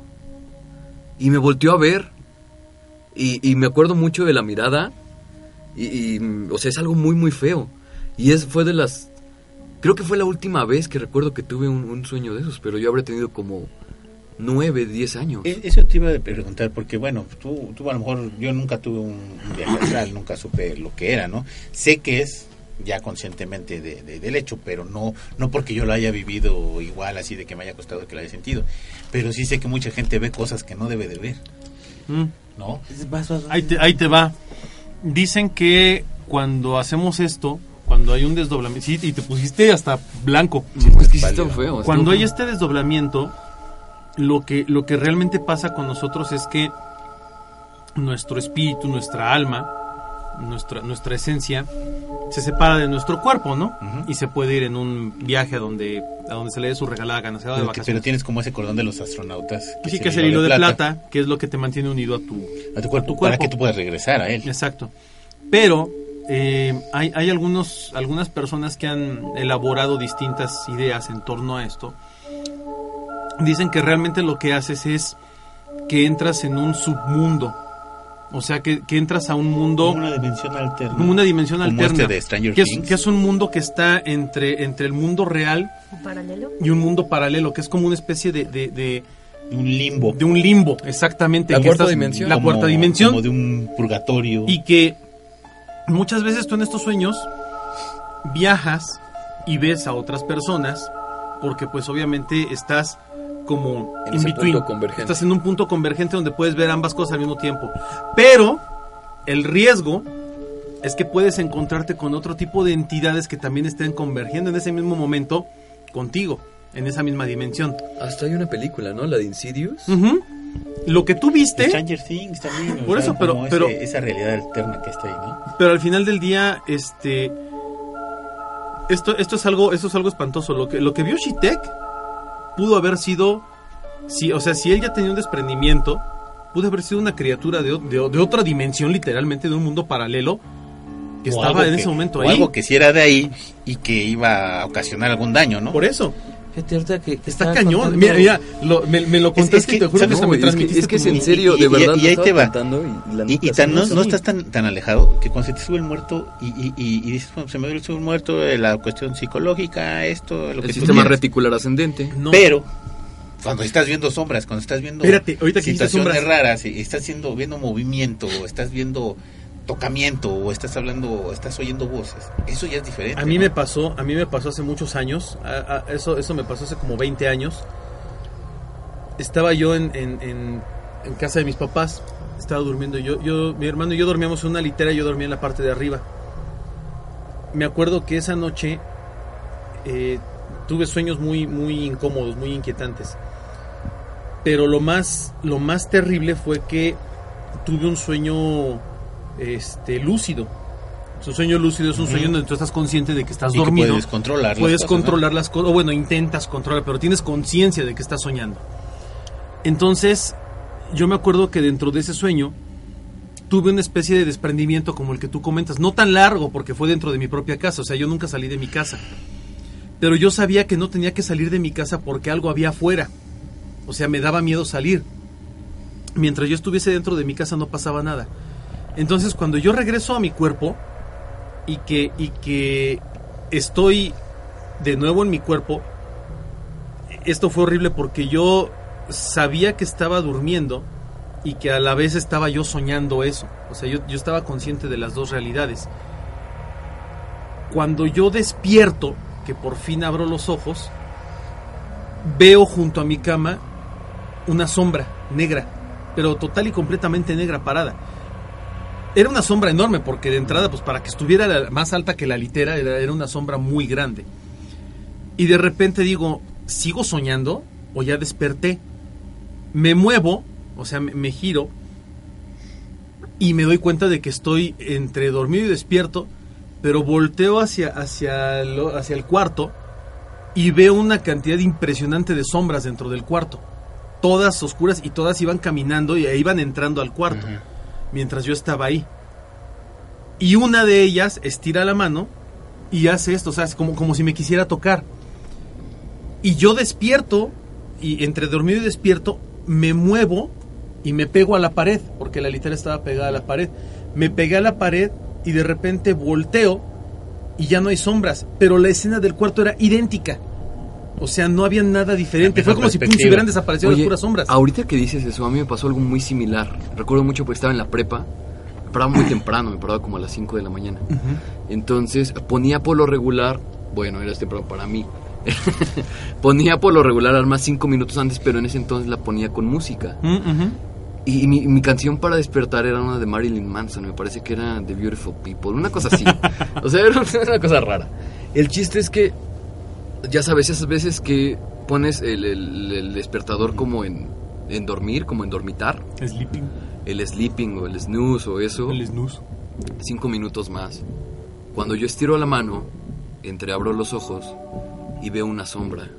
Y me volteó a ver. Y, y me acuerdo mucho de la mirada. Y, y, o sea, es algo muy, muy feo. Y es, fue de las... Creo que fue la última vez que recuerdo que tuve un, un sueño de esos, pero yo habré tenido como nueve, diez años. E- Eso te iba a preguntar, porque bueno, tú, tú a lo mejor, yo nunca tuve un, viaje astral, nunca supe lo que era, ¿no? Sé que es, ya conscientemente de, de- del hecho, pero no no porque yo lo haya vivido igual así de que me haya costado que lo haya sentido, pero sí sé que mucha gente ve cosas que no debe de ver, Mm. ¿no? Te, ahí te va. Dicen que cuando hacemos esto, cuando hay un desdoblamiento, sí, y te pusiste hasta blanco. Es que sí está feo. Cuando hay este desdoblamiento, lo que, lo que realmente pasa con nosotros es que nuestro espíritu, nuestra alma, nuestra, nuestra esencia, se separa de nuestro cuerpo, ¿no? Y se puede ir en un viaje a donde, a donde se le dé su regalada gana, se va de Pero, que- pero vacaciones. tienes como ese cordón de los astronautas. Sí, que es el hilo de plata, que es lo que te mantiene unido a tu, a tu cuerpo, tu para cuerpo. que tú puedas regresar a él. Exacto. Pero eh, hay, hay algunos, algunas personas que han elaborado distintas ideas en torno a esto. Dicen que realmente lo que haces es que entras en un submundo. O sea, que, que entras a un mundo, Como una dimensión alterna. una dimensión Como alterna. este de Stranger que, es, Things. que es un mundo que está entre, entre el mundo real paralelo. y un mundo paralelo, que es como una especie de, de, de, un limbo. de un limbo, exactamente. La cuarta estás- dimensión. La Como- cuarta dimensión. Como de un purgatorio. Y que muchas veces tú en estos sueños viajas y ves a otras personas porque pues obviamente estás como En in between. punto convergente. Estás en un punto convergente donde puedes ver ambas cosas al mismo tiempo. Pero el riesgo es que puedes encontrarte con otro tipo de entidades que también estén convergiendo en ese mismo momento contigo, en esa misma dimensión. Hasta hay una película, ¿no? La de Insidious. Lo que tú viste, Stranger Things también. Por eso, pero- ese- pero- esa realidad alterna que está ahí, ¿no? pero al final del día, este, esto, esto es algo, esto es algo espantoso. Lo que, lo que vio Shitek pudo haber sido, si, o sea, si él ya tenía un desprendimiento, pudo haber sido una criatura de, de otra dimensión, literalmente, de un mundo paralelo que O estaba en que- ese momento o ahí. algo que si era de ahí y que iba a ocasionar algún daño, ¿no? Por eso, Fíjate ahorita que, que está cañón. contando- Mira, mira, lo- me, me lo contaste es que, y te juro que No, me es que- transmitiste es que es en serio, y- de y- verdad. y ahí te va. y tan, me no, no estás tan, tan alejado que cuando se te sube el muerto y, y, y- y dices, "Bueno, se me duele el muerto, eh, la cuestión psicológica, esto, lo El que tú sistema quieras". reticular ascendente. No. Pero cuando estás viendo sombras, cuando estás viendo Espérate, ahorita situaciones sombras. raras, y estás viendo, viendo movimiento, estás viendo tocamiento, o estás hablando, o estás oyendo voces, eso ya es diferente. A mí ¿no? me pasó, a mí me pasó hace muchos años, a- a- eso, eso me pasó hace como 20 años. Estaba yo en, en- en- en casa de mis papás, estaba durmiendo, yo, yo, mi hermano y yo dormíamos en una litera, yo dormía en la parte de arriba. Me acuerdo que esa noche eh, tuve sueños muy, muy incómodos, muy inquietantes. Pero lo más, lo más terrible fue que tuve un sueño este, lúcido. Un sueño lúcido es un sueño donde tú estás consciente de que estás Y que dormido. puedes controlar las Puedes cosas, ¿no? controlar las cosas, o bueno, intentas controlar, pero tienes conciencia de que estás soñando. Entonces, yo me acuerdo que dentro de ese sueño tuve una especie de desprendimiento como el que tú comentas, no tan largo porque fue dentro de mi propia casa, o sea, yo nunca salí de mi casa. Pero yo sabía que no tenía que salir de mi casa porque algo había afuera. O sea, me daba miedo salir. Mientras yo estuviese dentro de mi casa no pasaba nada. Entonces, cuando yo regreso a mi cuerpo y que y que estoy de nuevo en mi cuerpo, esto fue horrible porque yo sabía que estaba durmiendo y que a la vez estaba yo soñando eso. O sea, yo, yo estaba consciente de las dos realidades. Cuando yo despierto, que por fin abro los ojos, veo junto a mi cama una sombra negra, pero total y completamente negra parada. Era una sombra enorme porque de entrada, pues para que estuviera más alta que la litera, era, una sombra muy grande. Y de repente digo, ¿sigo soñando o ya desperté? Me muevo, o sea, me, giro y me doy cuenta de que estoy entre dormido y despierto, pero volteo hacia, hacia, hacia el cuarto y veo una cantidad impresionante de sombras dentro del cuarto. Todas oscuras y todas iban caminando y iban entrando al cuarto. Mientras yo estaba ahí. Y una de ellas estira la mano y hace esto, o sea, es como, como si me quisiera tocar. Y yo despierto, y entre dormido y despierto, me muevo y me pego a la pared, porque la litera estaba pegada a la pared. Me pegué a la pared y de repente volteo y ya no hay sombras, pero la escena del cuarto era idéntica. O sea, no había nada diferente. Fue como si pum, se hubieran desaparecido Oye, las puras sombras. Ahorita que dices eso, a mí me pasó algo muy similar. Recuerdo mucho porque estaba en la prepa, paraba muy [clears throat] temprano, me paraba como a las 5 de la mañana. Entonces ponía por lo regular, bueno, era temprano para mí. [laughs] ponía por lo regular alarma 5 minutos antes, pero en ese entonces la ponía con música. Mm, y mi, mi canción para despertar era una de Marilyn Manson, me parece que era The Beautiful People, una cosa así. [laughs] o sea, era una cosa rara. El chiste es que, ya sabes, esas veces que pones el, el- el despertador como en, en dormir, como en dormitar, Sleeping. el sleeping o el snooze o eso, El snooze. cinco minutos más. Cuando yo estiro la mano, entreabro los ojos y veo una sombra.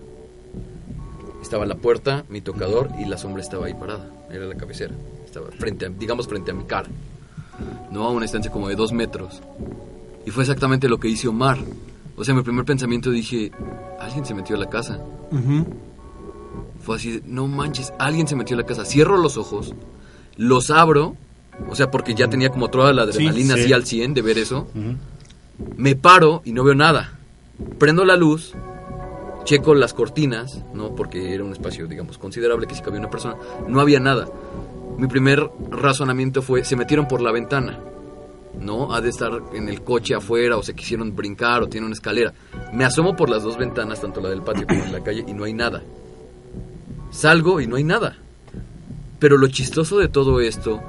Estaba la puerta, mi tocador y la sombra estaba ahí parada. Era la cabecera. Estaba frente a, digamos, frente a mi cara. No a una distancia como de dos metros. Y fue exactamente lo que hizo Omar. O sea, mi primer pensamiento dije, alguien se metió a la casa. Fue así, no manches, alguien se metió a la casa. Cierro los ojos, los abro, o sea, porque ya tenía como toda la adrenalina sí. así al 100 de ver eso. Me paro y no veo nada. Prendo la luz, checo las cortinas, ¿no? Porque era un espacio, digamos, considerable que si cabía una persona. No había nada. Mi primer razonamiento fue, se metieron por la ventana. ¿No? Ha de estar en el coche afuera o se quisieron brincar o tiene una escalera. Me asomo por las dos ventanas, tanto la del patio como en la calle, y no hay nada. Salgo y no hay nada. Pero lo chistoso de todo esto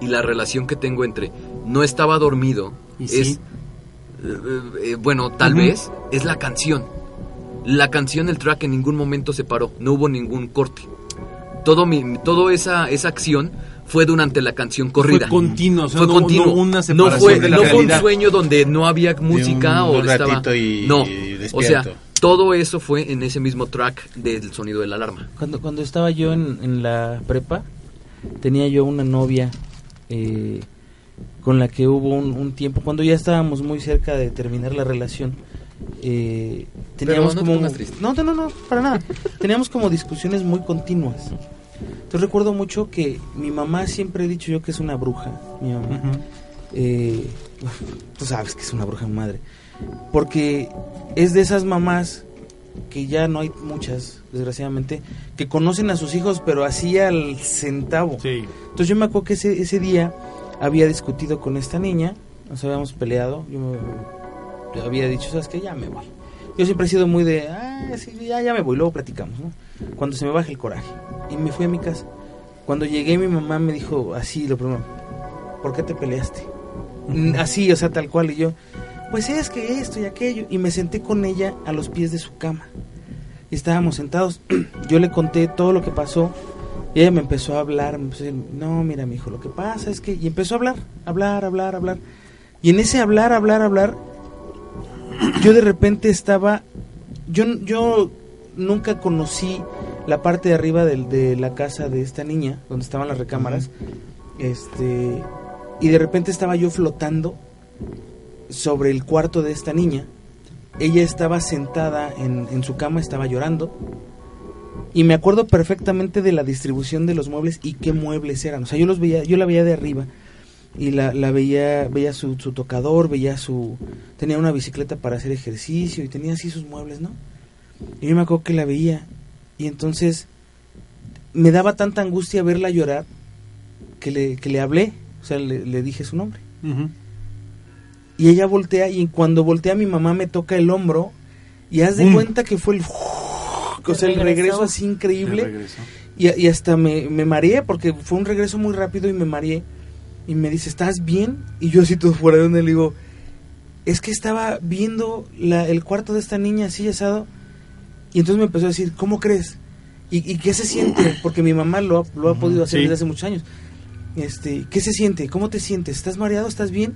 y la relación que tengo entre no estaba dormido Y es sí. eh, eh, bueno, tal vez es la canción. La canción, el track en ningún momento se paró, no hubo ningún corte. Todo mi, todo esa, esa acción fue durante la canción corrida. Fue continuo, o sea, Fue no- continuo. no una No separación fue, de la no fue un sueño donde no había música un o estaba. y- no, y o sea, todo eso fue en ese mismo track del sonido de la alarma. Cuando, cuando estaba yo en, en la prepa, tenía yo una novia eh, con la que hubo un, un tiempo, cuando ya estábamos muy cerca de terminar la relación, eh, teníamos no te como... triste. No, no, no, no, para nada. teníamos como discusiones muy continuas. Entonces recuerdo mucho que mi mamá siempre he dicho yo que es una bruja, mi mamá. Eh, [laughs] tú sabes que es una bruja mi madre. Porque es de esas mamás que ya no hay muchas, desgraciadamente, que conocen a sus hijos, pero así al centavo. Sí. Entonces yo me acuerdo que ese, ese día había discutido con esta niña, nos habíamos peleado, yo, me- yo había dicho, ¿sabes qué? Ya me voy. Yo siempre he sido muy de, ah, sí, ya, ya me voy, luego platicamos, ¿no? Cuando se me baje el coraje. Y me fui a mi casa. Cuando llegué mi mamá me dijo así, lo primero, ¿por qué te peleaste? Mm, Así, o sea, tal cual. Y yo, pues es que esto y aquello. Y me senté con ella a los pies de su cama. Y estábamos sentados. [clears throat] Yo le conté todo lo que pasó. Y ella me empezó a hablar. Me empezó a decir, no, mira, mi hijo, lo que pasa es que. Y empezó a hablar, hablar, hablar, hablar. Y en ese hablar, hablar, hablar, [clears throat] yo de repente estaba. Yo, yo nunca conocí la parte de arriba del- de la casa de esta niña, donde estaban las recámaras. Este. Y de repente estaba yo flotando sobre el cuarto de esta niña. Ella estaba sentada en, en su cama, estaba llorando. Y me acuerdo perfectamente de la distribución de los muebles y qué muebles eran. O sea, yo los veía, yo la veía de arriba. Y la, la veía, veía su, su tocador, veía su... Tenía una bicicleta para hacer ejercicio y tenía así sus muebles, ¿no? Y yo me acuerdo que la veía. Y entonces me daba tanta angustia verla llorar que le, que le hablé. O sea, le, le dije su nombre. Y ella voltea y cuando voltea mi mamá me toca el hombro y haz de ¡Bum! cuenta que fue el... [laughs] O sea, el regreso así increíble. Y, y hasta me, me mareé porque fue un regreso muy rápido y me mareé. Y me dice, ¿estás bien? Y yo así todo fuera de donde le digo, es que estaba viendo la, el cuarto de esta niña así asado. Y entonces me empezó a decir, ¿cómo crees? ¿Y, y qué se siente? [clears throat] Porque mi mamá lo ha, lo ha podido hacer sí. desde hace muchos años. Este, ¿Qué se siente? ¿Cómo te sientes? ¿Estás mareado? ¿Estás bien?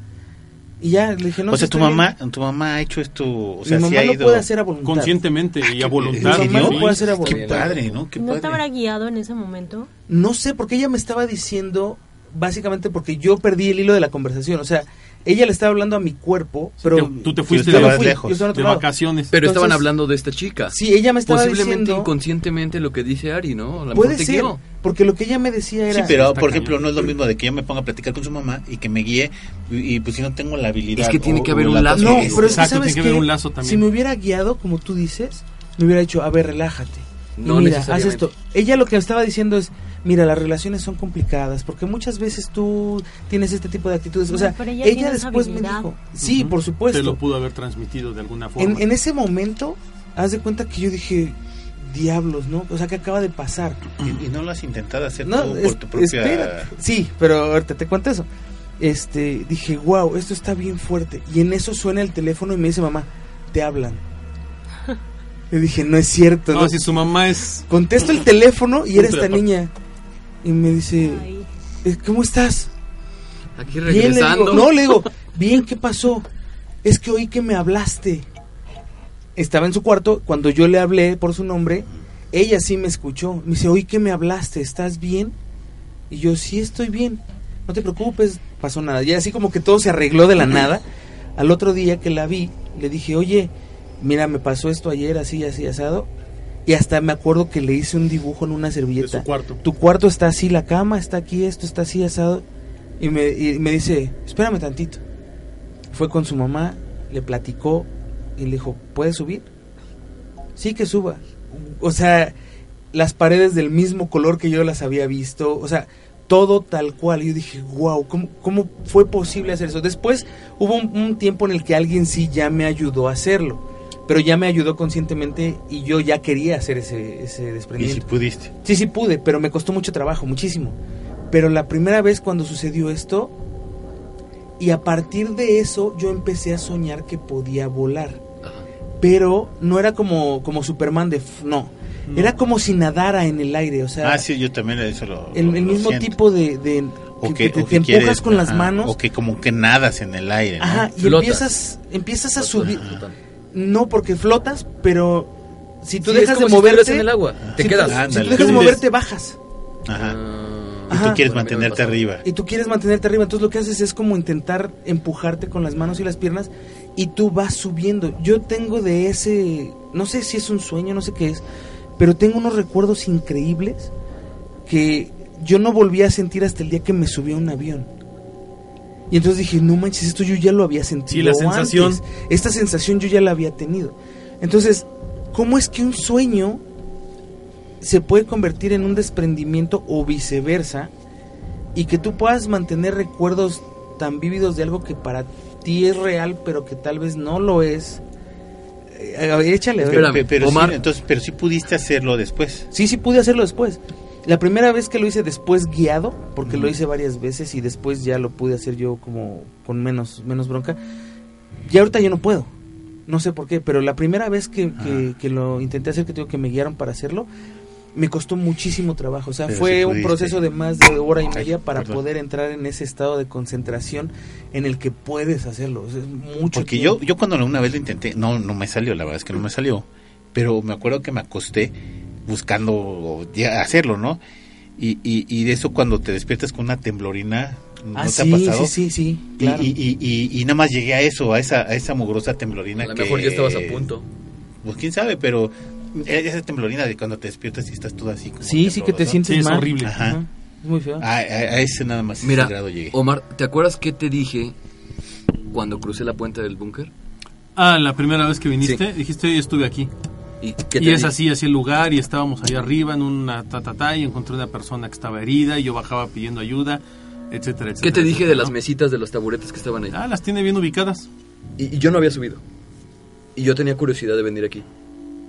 Y ya le dije, no. o sea, tu estoy bien". mamá, tu mamá ha hecho esto, o sea, mi sí mamá ha lo ido puede hacer a voluntad. Conscientemente y a voluntad. Mi mamá lo puede hacer a Qué voluntad. padre, ¿no? Qué ¿No te padre. habrá guiado en ese momento? No sé, porque ella me estaba diciendo, básicamente porque yo perdí el hilo de la conversación. O sea, ella le estaba hablando a mi cuerpo, pero... Te- tú te fuiste de- fui, lejos, De vacaciones. Pero Entonces- estaban hablando de esta chica. Sí, ella me estaba Posiblemente diciendo... inconscientemente lo que dice Ari, ¿no? Puede ser, guió. porque lo que ella me decía Sí, era... pero está por cañón. ejemplo, no es lo mismo de que yo me ponga a platicar con su mamá y que me guíe y, y, pues si no tengo la habilidad. Es que tiene o- que haber un la lazo. No, pero es que Exacto, sabes tiene que un lazo también. Si me hubiera guiado, como tú dices, me hubiera dicho, a ver, relájate. Y No mira, haz esto. Ella lo que estaba diciendo es, mira, las relaciones son complicadas porque muchas veces tú tienes este tipo de actitudes. No, o sea, pero ella después me dijo, sí, por supuesto. Te lo pudo haber transmitido de alguna forma. En, en ese momento, haz de cuenta que yo dije, diablos, ¿no? O sea, ¿qué acaba de pasar? Y, y no lo has intentado hacer No, tú por tu propia... espérate. Sí, pero ahorita te cuento eso. Este, dije, wow, esto está bien fuerte. Y en eso suena el teléfono y me dice, mamá, te hablan. [laughs] Le dije, no es cierto. no, ¿no? si su mamá es... Contesto el teléfono y era esta niña. Y me dice. "Eh, ¿cómo estás? Aquí Bien, le regresando. digo, no, le digo, bien, ¿qué pasó? Es que oí que me hablaste. Estaba en su cuarto, cuando yo le hablé por su nombre, ella sí me escuchó. Me dice, oí que me hablaste, ¿estás bien? Y yo, sí estoy bien, no te preocupes, pasó nada. Y así como que todo se arregló de la nada. Al otro día que la vi, le dije, oye, mira, me pasó esto ayer, así, así, asado. Y hasta me acuerdo que le hice un dibujo en una De servilleta su cuarto. tu cuarto está así, la cama está aquí, esto está así asado. Y me, y me dice, espérame tantito. Fue con su mamá, le platicó y le dijo, ¿puedes subir? Sí, que suba. O sea, las paredes del mismo color que yo las había visto, o sea, todo tal cual. Y yo dije, wow, ¿cómo, cómo fue posible hacer eso? Después hubo un, un tiempo en el que alguien sí ya me ayudó a hacerlo. Pero ya me ayudó conscientemente y yo ya quería hacer ese, ese Y si desprendimiento. pudiste. Sí, sí pude, pero me costó mucho trabajo, muchísimo. Pero la primera vez cuando sucedió esto, y a partir de eso yo empecé a soñar que podía volar. Ajá. Pero no era como, como Superman de... f- No, No. era como si nadara en el aire, o sea, Ah, sí, yo también eso lo el, lo- el lo mismo tipo de... de O que, te, o te que empujas quieres, con las manos. O que como que nadas en el aire, ¿no? Ajá, y Flotas. empiezas, empiezas a subir. No, porque flotas, pero si tú Sí, dejas es como de si moverte... en el agua. Te si quedas. tú- si tú dejas de moverte, bajas. Ajá. Ah, Y Ajá. tú quieres Bueno, mantenerte arriba. y tú quieres mantenerte arriba, entonces lo que haces es como intentar empujarte con las manos y las piernas y tú vas subiendo. Yo tengo de ese, no sé si es un sueño, no sé qué es, pero tengo unos recuerdos increíbles que yo no volví a sentir hasta el día que me subí a un avión. Y entonces dije, no manches, esto yo ya lo había sentido. Sí, la sensación. antes. Esta sensación yo ya la había tenido. Entonces, ¿cómo es que un sueño se puede convertir en un desprendimiento o viceversa? Y que tú puedas mantener recuerdos tan vívidos de algo que para ti es real, pero que tal vez no lo es. Eh, échale, a ver. Espérame, Pero, pero Omar. sí, entonces, pero sí pudiste hacerlo después. Sí, sí pude hacerlo después. La primera vez que lo hice después guiado, porque lo hice varias veces y después ya lo pude hacer yo como con menos, menos bronca. Y ahorita yo no puedo. No sé por qué, pero la primera vez que, que, que lo intenté hacer, que tengo que me guiaron para hacerlo, me costó muchísimo trabajo. O sea, Pero fue un proceso de más de hora y media Ay, para perdón. poder entrar en ese estado de concentración en el que puedes hacerlo. O sea, es mucho Porque yo, yo cuando una vez lo intenté, no, no me salió, la verdad es que no me salió. Pero me acuerdo que me acosté buscando ya hacerlo, ¿no? Y, y, y de eso cuando te despiertas con una temblorina, ¿no Ah, te sí, ha pasado? sí, sí, sí, Y- claro. Y, y, y- y nada más llegué a eso, a esa, a esa mugrosa temblorina a lo que... mejor ya estabas a punto. Pues quién sabe, pero esa temblorina de cuando te despiertas y estás todo así como Sí, sí que te sientes Sí, es mal. horrible. Ajá. Es muy feo. A, a- a ese nada más ese Mira, grado llegué. Omar, ¿te acuerdas qué te dije cuando crucé la puerta del búnker? Ah, la primera vez que viniste, dijiste, "Oye, estuve aquí. ¿Y, qué Y te es así, así el lugar, y estábamos ahí arriba en una tatatá, y encontré una persona que estaba herida, y yo bajaba pidiendo ayuda, etcétera, etcétera. ¿Qué te dije etcétera, de las mesitas de los taburetes que estaban ahí? Ah, las tiene bien ubicadas. Y, y yo no había subido. Y yo tenía curiosidad de venir aquí.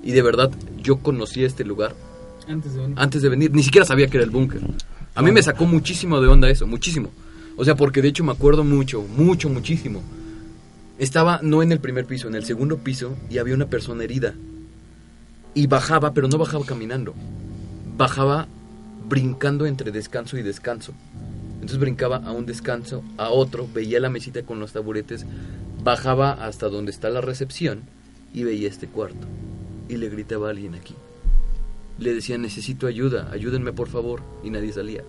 Y de verdad, yo conocí este lugar Antes de venir. antes de venir. Ni siquiera sabía que era el búnker. A mí me sacó muchísimo de onda eso, muchísimo. O sea, porque de hecho me acuerdo mucho, mucho, muchísimo. Estaba no en el primer piso, en el segundo piso, y había una persona herida. Y bajaba, pero no bajaba caminando. Bajaba brincando entre descanso y descanso. Entonces brincaba a un descanso, a otro, veía la mesita con los taburetes, bajaba hasta donde está la recepción y veía este cuarto. Y le gritaba a alguien aquí. Le decía, necesito ayuda, ayúdenme por favor. Y nadie salía.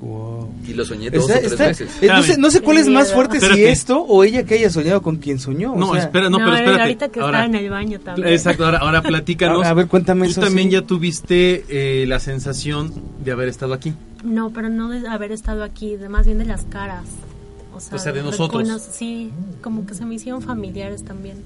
Wow. Y lo soñé dos Está- o tres está- veces. eh, no, sé, no sé cuál es más fuerte, si esto o ella que haya soñado con quien soñó. o No, sea, espera, no, No, pero espérate. ahorita que ahora, estaba en el baño también. Exacto, ahora, ahora [laughs] platícanos. A- a ver, cuéntame Tú eso, también sí. ya tuviste eh, la sensación de haber estado aquí. No, pero no de haber estado aquí, de más bien de las caras. O sea, O sea, de nosotros. recono- Sí, como que se me hicieron familiares también.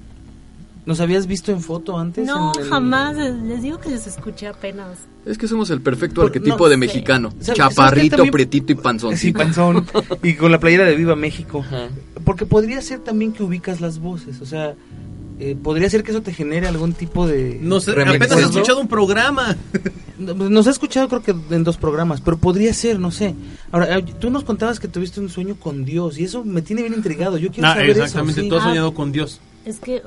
¿Nos habías visto en foto antes? No, en el- jamás. Les digo que les escuché apenas. Es que somos el perfecto Por- arquetipo no de sé. mexicano. ¿Sabes- sabes Chaparrito, también- prietito y panzón. Sí, panzón. y con la playera de Viva México. Ajá. Porque podría ser también que ubicas las voces. O sea, eh, podría ser que eso te genere algún tipo de. No sé, Remix, apenas he ¿no? escuchado un programa. Nos ha escuchado creo que en dos programas, pero podría ser, no sé. Ahora, eh, tú nos contabas que tuviste un sueño con Dios y eso me tiene bien intrigado. Yo quiero Ah, saber exactamente, eso. sí. tú has Ah. soñado con Dios. Es que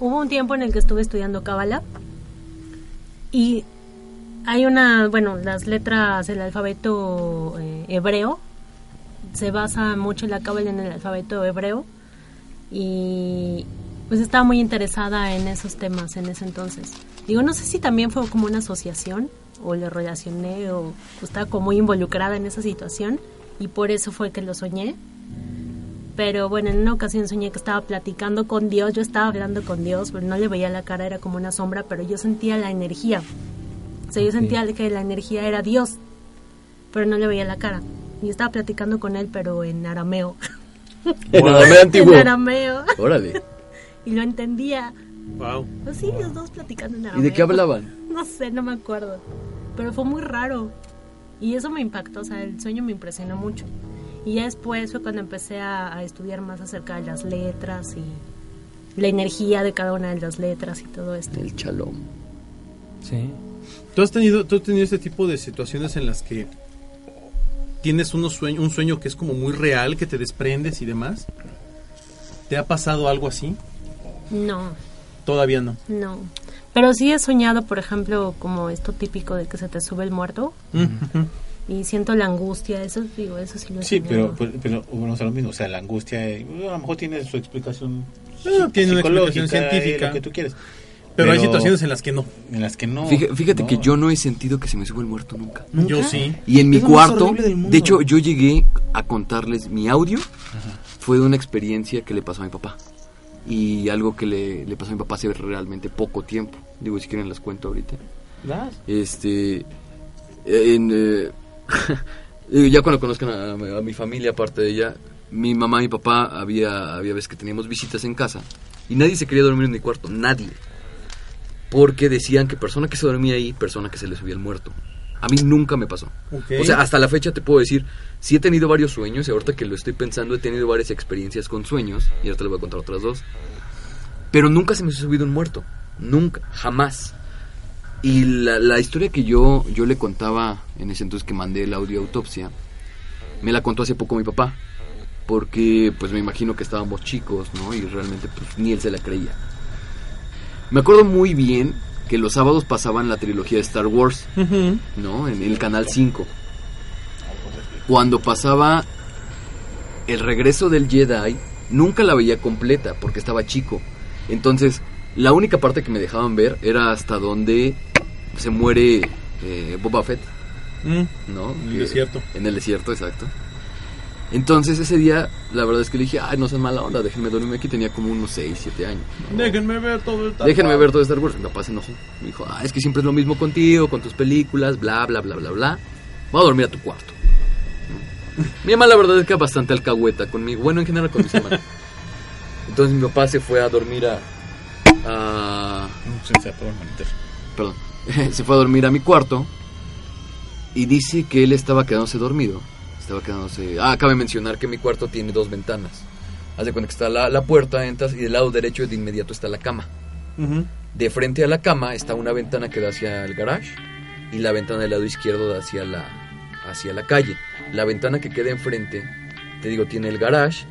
hubo un tiempo en el que estuve estudiando Cábala y hay una, bueno, las letras del alfabeto eh, hebreo se basa mucho la Cábala en el alfabeto hebreo y pues estaba muy interesada en esos temas en ese entonces. Digo, no sé si también fue como una asociación o le relacioné o estaba como muy involucrada en esa situación y por eso fue que lo soñé. Pero bueno, en una ocasión soñé que estaba platicando con Dios, yo estaba hablando con Dios, pero no le veía la cara, era como una sombra, pero yo sentía la energía. O sea, yo sentía que la energía era Dios, pero no le veía la cara. Y estaba platicando con él, pero en arameo. [laughs] En arameo antiguo. En arameo. Órale. [laughs] Y lo entendía. Wow. Pues sí, los dos platicando en ¿Y arameo. de qué hablaban? [laughs] No sé, no me acuerdo. Pero fue muy raro. Y eso me impactó, o sea, el sueño me impresionó mucho. Y ya después fue cuando empecé a, a estudiar más acerca de las letras y la energía de cada una de las letras y todo esto. El chalón. Sí. ¿Tú has tenido, tú has tenido este tipo de situaciones en las que tienes unos sueño, un sueño que es como muy real, que te desprendes y demás? ¿Te ha pasado algo así? No, Todavía no. no. Pero sí he soñado, por ejemplo, como esto típico de que se te sube el muerto y siento la angustia, eso digo, eso sí lo he Sí, soñado. pero, pero, pero bueno, o lo mismo, o sea, la angustia, eh, a lo mejor tiene su explicación Ah, tiene una psicológica, explicación eh, científica. lo que tú quieres. Pero, hay situaciones en las que no. en las que no. Fíjate, fíjate no. que yo no he sentido que se me sube el muerto nunca. ¿Nunca? Yo sí. Y en mi Es cuarto, de hecho, yo llegué a contarles mi audio. Fue de una experiencia que le pasó a mi papá. Y algo que le, le pasó a mi papá hace realmente poco tiempo. Digo, si quieren las cuento ahorita. ¿Das? Este. En, eh, [laughs] eh, ya cuando conozcan a, a mi familia, aparte de ella, mi mamá y mi papá, había, había veces que teníamos visitas en casa. Y nadie se quería dormir en mi cuarto, nadie. Porque decían que persona que se dormía ahí, persona que se le subía el muerto. A mí nunca me pasó. O sea, hasta la fecha te puedo decir, sí he tenido varios sueños, y ahorita que lo estoy pensando, he tenido varias experiencias con sueños, y ahorita les voy a contar otras dos. Pero nunca se me ha subido un muerto. Nunca, jamás. Y la, la historia que yo, yo le contaba en ese entonces que mandé el audio autopsia, me la contó hace poco mi papá. Porque pues me imagino que estábamos chicos, ¿no? Y realmente pues ni él se la creía. Me acuerdo muy bien que los sábados pasaban la trilogía de Star Wars. ¿no? En el canal 5. Cuando pasaba el regreso del Jedi, nunca la veía completa porque estaba chico. Entonces, la única parte que me dejaban ver era hasta donde se muere eh, Boba Fett, Mm. ¿no? En el Que- desierto. En el desierto, exacto. Entonces ese día, la verdad es que le dije, ay, no sean mala onda, déjenme dormirme aquí. Tenía como unos 6, 7 años. ¿no? Déjenme ver todo el Déjenme ver todo Star Wars. Mi papá se enojó. Me dijo, ah, es que siempre es lo mismo contigo, con tus películas, bla, bla, bla, bla, bla. Voy a dormir a tu cuarto. Mi mamá la verdad es que bastante alcahueta conmigo. Bueno, en general con mis hermanos. [laughs] Entonces mi papá se fue a dormir a... a perdón. [laughs] se fue a dormir a mi cuarto. Y dice que él estaba quedándose dormido. Estaba quedándose... Ah, cabe mencionar que mi cuarto tiene dos ventanas. Haz de cuenta que está la, la puerta, entras y del lado derecho de inmediato está la cama. Ujú. De frente a la cama está una ventana que da hacia el garage y la ventana del lado izquierdo da hacia la, hacia la calle. La ventana que queda enfrente, te digo, tiene el garage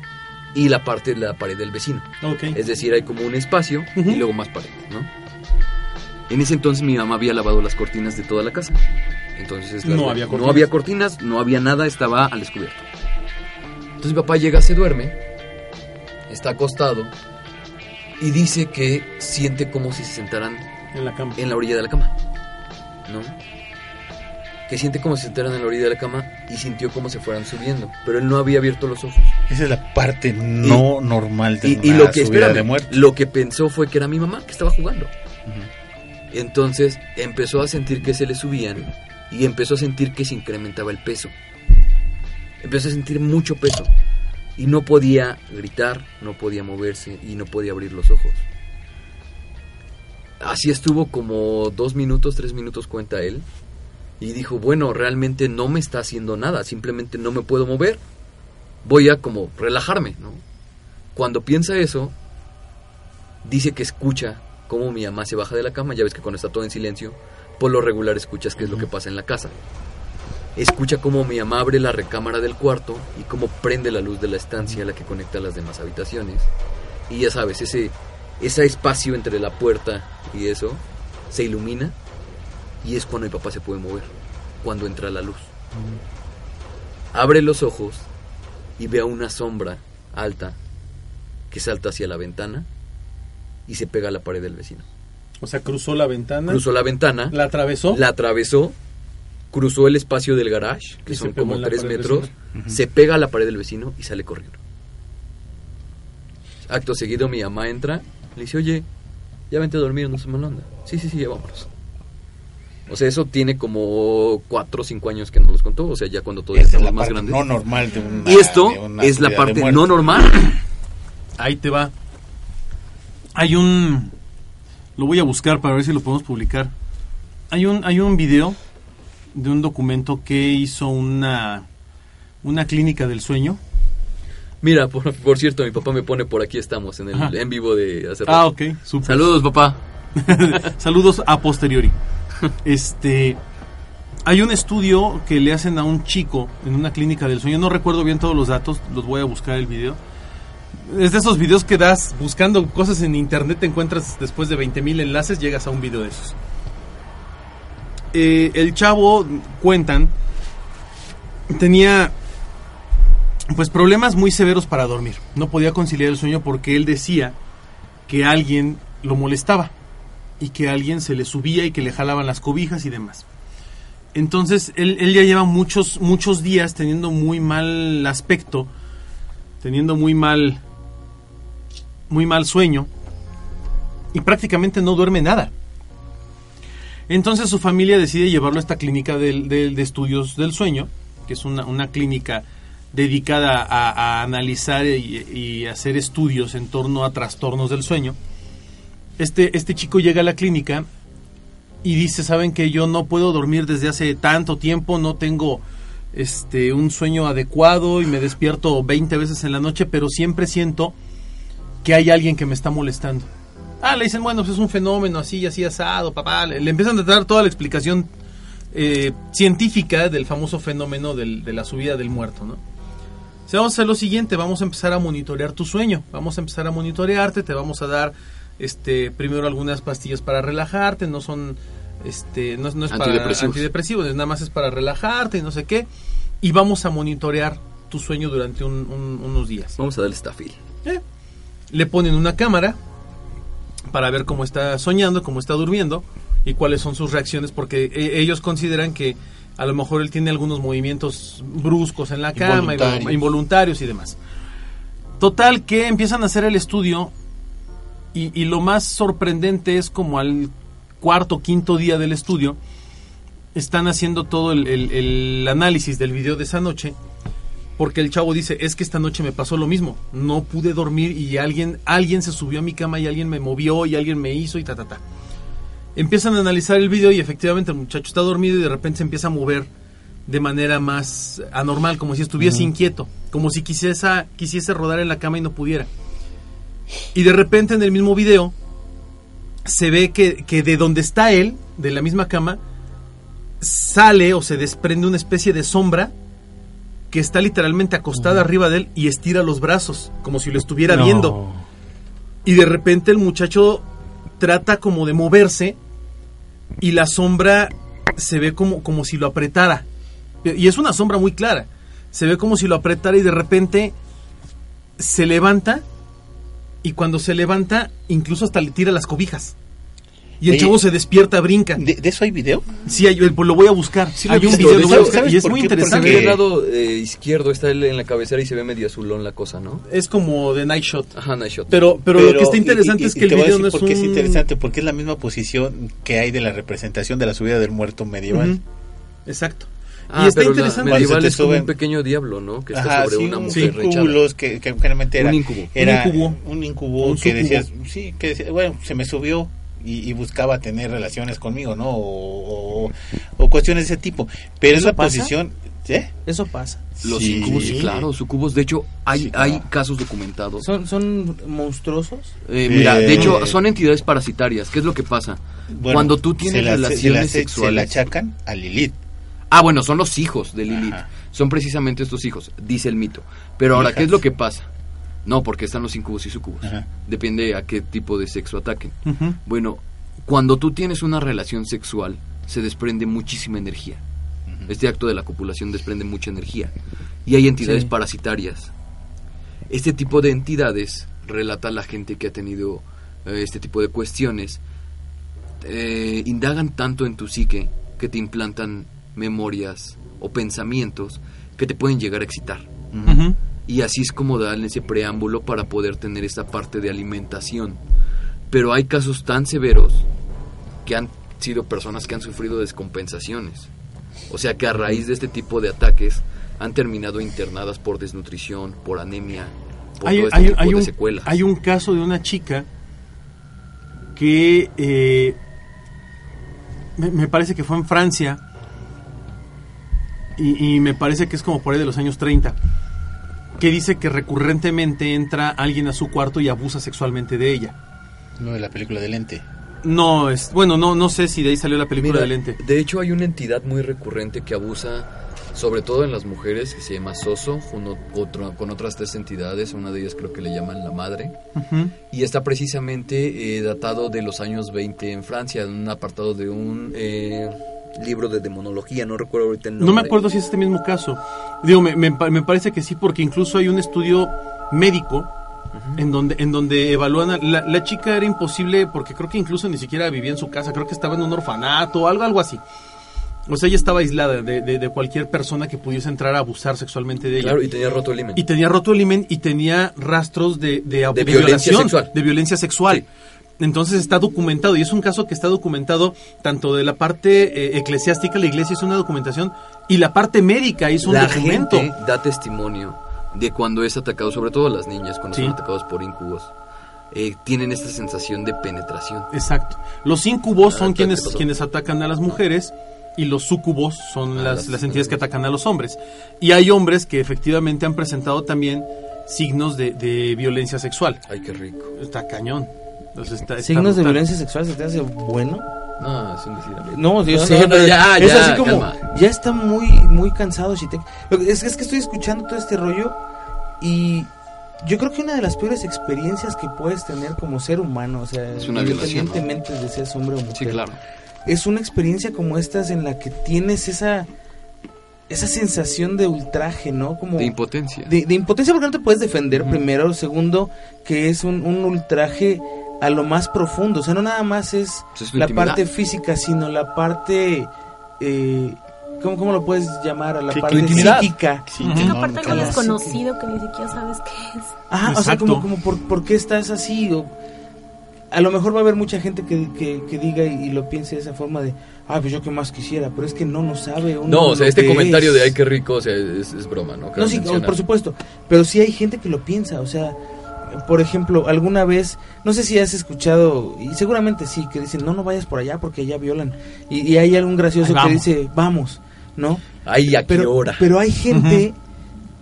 y la parte de la pared del vecino. Ok. Es decir, hay como un espacio Ujú. y luego más pared, ¿no? En ese entonces mi mamá había lavado las cortinas de toda la casa. Entonces No había no cortinas. había cortinas, no había nada, estaba al descubierto. Entonces mi papá llega, se duerme, está acostado y dice que siente como si se sentaran En la cama. en la orilla de la cama. ¿No? Que siente como si se sentaran en la orilla de la cama y sintió como se fueran subiendo. Pero él no había abierto los ojos. Esa es la parte no normal de Y, y una lo que subida espérame, de muerte. lo que pensó fue que era mi mamá que estaba jugando. Entonces empezó a sentir que se le subían y empezó a sentir que se incrementaba el peso. Empezó a sentir mucho peso y no podía gritar, no podía moverse y no podía abrir los ojos. Así estuvo como dos minutos, tres minutos, cuenta él. Y dijo, bueno, realmente no me está haciendo nada, simplemente no me puedo mover. Voy a como relajarme, ¿no? Cuando piensa eso, dice que escucha cómo mi mamá se baja de la cama, ya ves que cuando está todo en silencio, por lo regular escuchas qué es lo que pasa en la casa. Escucha cómo mi mamá abre la recámara del cuarto y cómo prende la luz de la estancia a la que conecta las demás habitaciones. Y ya sabes, ese, ese espacio entre la puerta y eso se ilumina y es cuando mi papá se puede mover, cuando entra la luz. Abre los ojos y ve a una sombra alta que salta hacia la ventana y se pega a la pared del vecino. O sea, cruzó la ventana. Cruzó la ventana, La atravesó. la atravesó, cruzó el espacio del garage, que Y son como tres metros, se pega a la pared del vecino y sale corriendo. Acto seguido mi mamá entra, le dice, oye, ya vente a dormir, no se mala onda. Sí, sí, sí, ya vámonos. O sea, eso tiene como cuatro o cinco años que nos los contó, o sea, ya cuando todos Esta es más parte grandes. no normal de una y esto de una es la parte no normal. Ahí te va. Hay un. Lo voy a buscar para ver si lo podemos publicar. Hay un, hay un video de un documento que hizo una, una clínica del sueño. Mira, por, por cierto, mi papá me pone por aquí estamos, en el Ajá. en vivo de hace Ah, ok, súper. Saludos, papá. [laughs] Saludos a posteriori. Este. Hay un estudio que le hacen a un chico en una clínica del sueño. No recuerdo bien todos los datos, los voy a buscar el video. Es de esos videos que das buscando cosas en internet, te encuentras después de 20.000 enlaces, llegas a un video de esos. Eh, el chavo, cuentan, tenía pues problemas muy severos para dormir. No podía conciliar el sueño porque él decía que alguien lo molestaba y que alguien se le subía y que le jalaban las cobijas y demás. Entonces él, él ya lleva muchos, muchos días teniendo muy mal aspecto, teniendo muy mal, muy mal sueño y prácticamente no duerme nada. Entonces su familia decide llevarlo a esta clínica del- de, estudios del sueño, que es una, una clínica dedicada a, a analizar y, y hacer estudios en torno a trastornos del sueño. Este, este chico llega a la clínica y dice, saben que yo no puedo dormir desde hace tanto tiempo, no tengo este un sueño adecuado y me despierto 20 veces en la noche, pero siempre siento que hay alguien que me está molestando. Ah, le dicen, bueno, pues es un fenómeno así, así asado, papá. Le, le empiezan a dar toda la explicación eh, científica del famoso fenómeno del- de la subida del muerto, ¿no? O sea, vamos a hacer lo siguiente, vamos a empezar a monitorear tu sueño, vamos a empezar a monitorearte, te vamos a dar este primero algunas pastillas para relajarte, no son este no, es- no es para Antidepresivos. antidepresivos, nada más es para relajarte y no sé qué, y vamos a monitorear tu sueño durante un- un- unos días. Vamos a darle stafil. Eh, Le ponen una cámara para ver cómo está soñando, cómo está durmiendo y cuáles son sus reacciones, porque eh, ellos consideran que a lo mejor él tiene algunos movimientos bruscos en la cama, Involuntarios. involuntarios y demás. Total, que empiezan a hacer el estudio y, y lo más sorprendente es como al cuarto, quinto día del estudio, están haciendo todo el, el- el análisis del video de esa noche porque el chavo dice, es que esta noche me pasó lo mismo, no pude dormir y alguien, alguien se subió a mi cama y alguien me movió y alguien me hizo y ta, ta, ta. Empiezan a analizar el video y efectivamente el muchacho está dormido y de repente se empieza a mover de manera más anormal, como si estuviese inquieto, como si quisiese, quisiese rodar en la cama y no pudiera. Y de repente en el mismo video se ve que, que de donde está él, de la misma cama, sale o se desprende una especie de sombra que está literalmente acostada arriba de él y estira los brazos, como si lo estuviera No. viendo. Y de repente el muchacho trata como de moverse y la sombra se ve como, como si lo apretara. Y es una sombra muy clara. Se ve como si lo apretara y de repente se levanta y cuando se levanta incluso hasta le tira las cobijas. Y el Oye, chavo se despierta, brinca. ¿De, de eso hay video? Sí, hay- pues lo voy a buscar. he hay un video, ¿De lo voy a buscar, y es muy qué? Porque interesante. Porque del lado eh, izquierdo está él en la cabecera y se ve medio azulón la cosa, ¿no? Es como de Night Shot. Ajá, nice shot. Pero, pero, lo que está interesante y- es y que el video decir no es por qué un... es interesante, porque es la misma posición que hay de la representación de la subida del muerto medieval. Ujú. Exacto. Ah, y está pero la interesante. Cuando medieval se es como un pequeño diablo, ¿no? Que está Ajá, sobre sí, una un mujer incúbulos que, que generalmente era Un incubo. era Un incubo. un incubo Un que sucubo. decías, sí, que decía, bueno, se me subió y, y buscaba tener relaciones conmigo, ¿no? O, o- o cuestiones de ese tipo. Pero ¿Eso esa pasa? posición, ¿eh? Eso pasa. Los Sí. incubos, sí, claro, sucubos. De hecho, hay, Sí, claro. hay casos documentados. ¿Son, son monstruosos? Eh, mira, Eh, de hecho, son entidades parasitarias. ¿Qué es lo que pasa? Bueno, Cuando tú tienes se la- relaciones se la- se- sexuales. Se la achacan a Lilith. Ah, bueno, son los hijos de Lilith. Ajá. Son precisamente estos hijos, dice el mito. Pero ahora, ¿qué es lo que pasa? No, porque están los incubos y sucubos. Ajá. Depende a qué tipo de sexo ataquen. Bueno, cuando tú tienes una relación sexual, se desprende muchísima energía. Este acto de la copulación desprende mucha energía. Y hay entidades Sí. parasitarias. Este tipo de entidades, relata la gente que ha tenido eh, este tipo de cuestiones, eh, indagan tanto en tu psique que te implantan memorias o pensamientos que te pueden llegar a excitar. Y así es como dan ese preámbulo para poder tener esta parte de alimentación. Pero hay casos tan severos que han sido personas que han sufrido descompensaciones. O sea que a raíz de este tipo de ataques han terminado internadas por desnutrición, por anemia, por hay, todo este hay- tipo hay de un, secuelas. hay un caso de una chica que eh, me, me parece que fue en Francia y, y me parece que es como por ahí de los años 30 que dice que recurrentemente entra alguien a su cuarto y abusa sexualmente de ella. No de la película de lente. No, es bueno, no no sé si de ahí salió la película Mira, de lente. De hecho, hay una entidad muy recurrente que abusa, sobre todo en las mujeres, que se llama Soso, junto- otro- con otras tres entidades. Una de ellas creo que le llaman la madre. Y está precisamente eh, datado de los años 20 en Francia, en un apartado de un eh, libro de demonología, no recuerdo ahorita el nombre. No me acuerdo si es este mismo caso. Digo, me, me me parece que sí, porque incluso hay un estudio médico en donde en donde evalúan a- la, la chica era imposible porque creo que incluso ni siquiera vivía en su casa, creo que estaba en un orfanato o algo algo así. O sea, ella estaba aislada de, de- de cualquier persona que pudiese entrar a abusar sexualmente de ella. Claro, y tenía roto el. Y tenía roto el himen y tenía rastros de, de, De violencia sexual. De violencia sexual. Entonces está documentado y es un caso que está documentado tanto de la parte eh, eclesiástica, la iglesia hizo una documentación y la parte médica hizo un la documento. gente da testimonio de cuando es atacado, sobre todo las niñas, cuando Sí. son atacados por incubos, eh, tienen esta sensación de penetración. Exacto. Los incubos Ah, son entonces, quienes, quienes atacan a las mujeres y los sucubos son Ah, las, las- las entidades que atacan a los hombres. Y hay hombres que efectivamente han presentado también signos de, de violencia sexual. Ay, qué rico. Está cañón. Entonces, está- está ¿Signos de brutal. violencia sexual se te hace bueno? No, es un decir. amigo. No, yo No, sé, no, no, ya, es ya, así como, calma. ya está muy, muy cansado Shitek. Es, es que estoy escuchando todo este rollo y yo creo que una de las peores experiencias que puedes tener como ser humano, o sea, independientemente de si es hombre o mujer, Sí, claro. es una experiencia como estas en la que tienes esa, esa sensación de ultraje, ¿no? Como De impotencia. de, de impotencia porque no te puedes defender, primero. Segundo, que es un, un ultraje a lo más profundo. O sea, no nada más es es la intimidad. parte física, sino la parte... Eh, ¿cómo, ¿Cómo lo puedes llamar? A la Sí, parte intimidad. psíquica. Sí, que Una no, parte no, algo no. desconocido que ni siquiera sabes qué es. Ajá, o sea, Exacto. como, como por, ¿por qué estás así? O, a lo mejor va a haber mucha gente que, que, que diga y, y lo piense de esa forma de, ah, pues yo qué más quisiera, pero es que no, no sabe. uno No, o sea, este que comentario es. de ay, qué rico, o sea, es, es broma, ¿no? No, Cabe sí, por supuesto. Pero sí hay gente que lo piensa. O sea, por ejemplo, alguna vez, no sé si has escuchado, y seguramente sí, que dicen, no, no vayas por allá porque allá violan. Y, y hay algún gracioso que dice, vamos, ¿no? Ay, ¿a qué Pero, hora? pero hay gente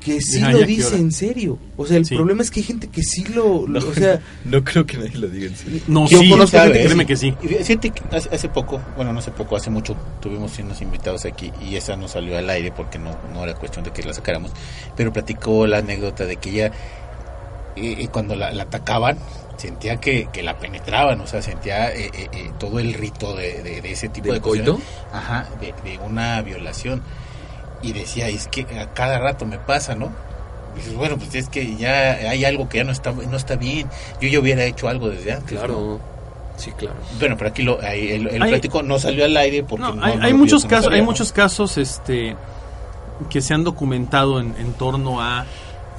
que sí Ay, lo ¿a qué dice en serio. O sea, el Sí. problema es que hay gente que sí lo, lo- No, o sea, [laughs] no creo que nadie lo diga en serio. No, Yo sí, conozco gente, créeme que sí. Fíjate que hace, hace poco, bueno, no hace poco, hace mucho, tuvimos unos invitados aquí y esa no salió al aire porque no, no era cuestión de que la sacáramos, pero platicó la anécdota de que ella, eh, cuando la, la atacaban, sentía que, que la penetraban, o sea, sentía eh, eh, eh, todo el rito de, de- de ese tipo ¿Del de cosas. coito? Ajá, de, de una violación. Y decía, es que a cada rato me pasa, ¿no? Y dices, bueno, pues es que ya hay algo que ya no está, no está bien. Yo ya hubiera hecho algo desde antes. ¿no? Claro. Sí, claro. Bueno, pero aquí lo, ahí el, el Hay- plático no salió al aire porque No, no, hay, no hay muchos casos, hay muchos casos, este, que se han documentado en, en torno a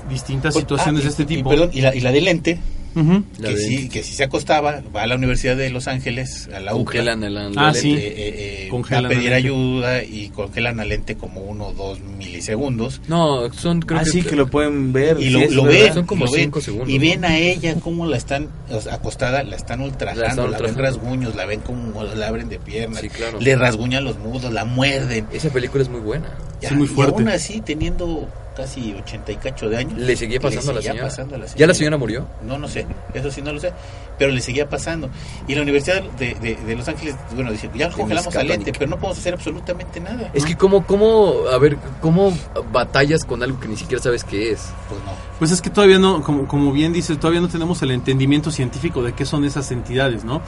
distintas Pues, situaciones ah, de este y- y tipo. perdón, y la, y la de lente, que de- sí, que si se acostaba, va a la Universidad de Los Ángeles, a la UCLA, Congelan el Ah, eh, sí. eh, eh, Congelan va a pedir ayuda y congelan la lente como uno o dos milisegundos. No, son creo Ah, que... sí, que lo pueden ver. Y sí, lo, ven, Son como lo ven, cinco segundos, y ¿no? ven a ella cómo la están o sea, acostada, la están ultrajando, La ven rasguños, la ven como la abren de piernas, Sí, claro. le rasguñan los mudos, la muerden. Esa película es muy buena. Sí, muy y fuerte. aún así, teniendo casi 80 y cacho de años, Le seguía pasando a la señora. pasando a la ¿Ya la señora murió? No, no sé, eso sí no lo sé, pero le seguía pasando. Y la Universidad de, de- de Los Ángeles, bueno, dice, ya congelamos la Miscatonic. lente, pero no podemos hacer absolutamente nada. Es que cómo, cómo, a ver, cómo batallas con algo que ni siquiera sabes qué es. Pues no. Pues es que todavía no, como, como bien dices, todavía no tenemos el entendimiento científico de qué son esas entidades, ¿no?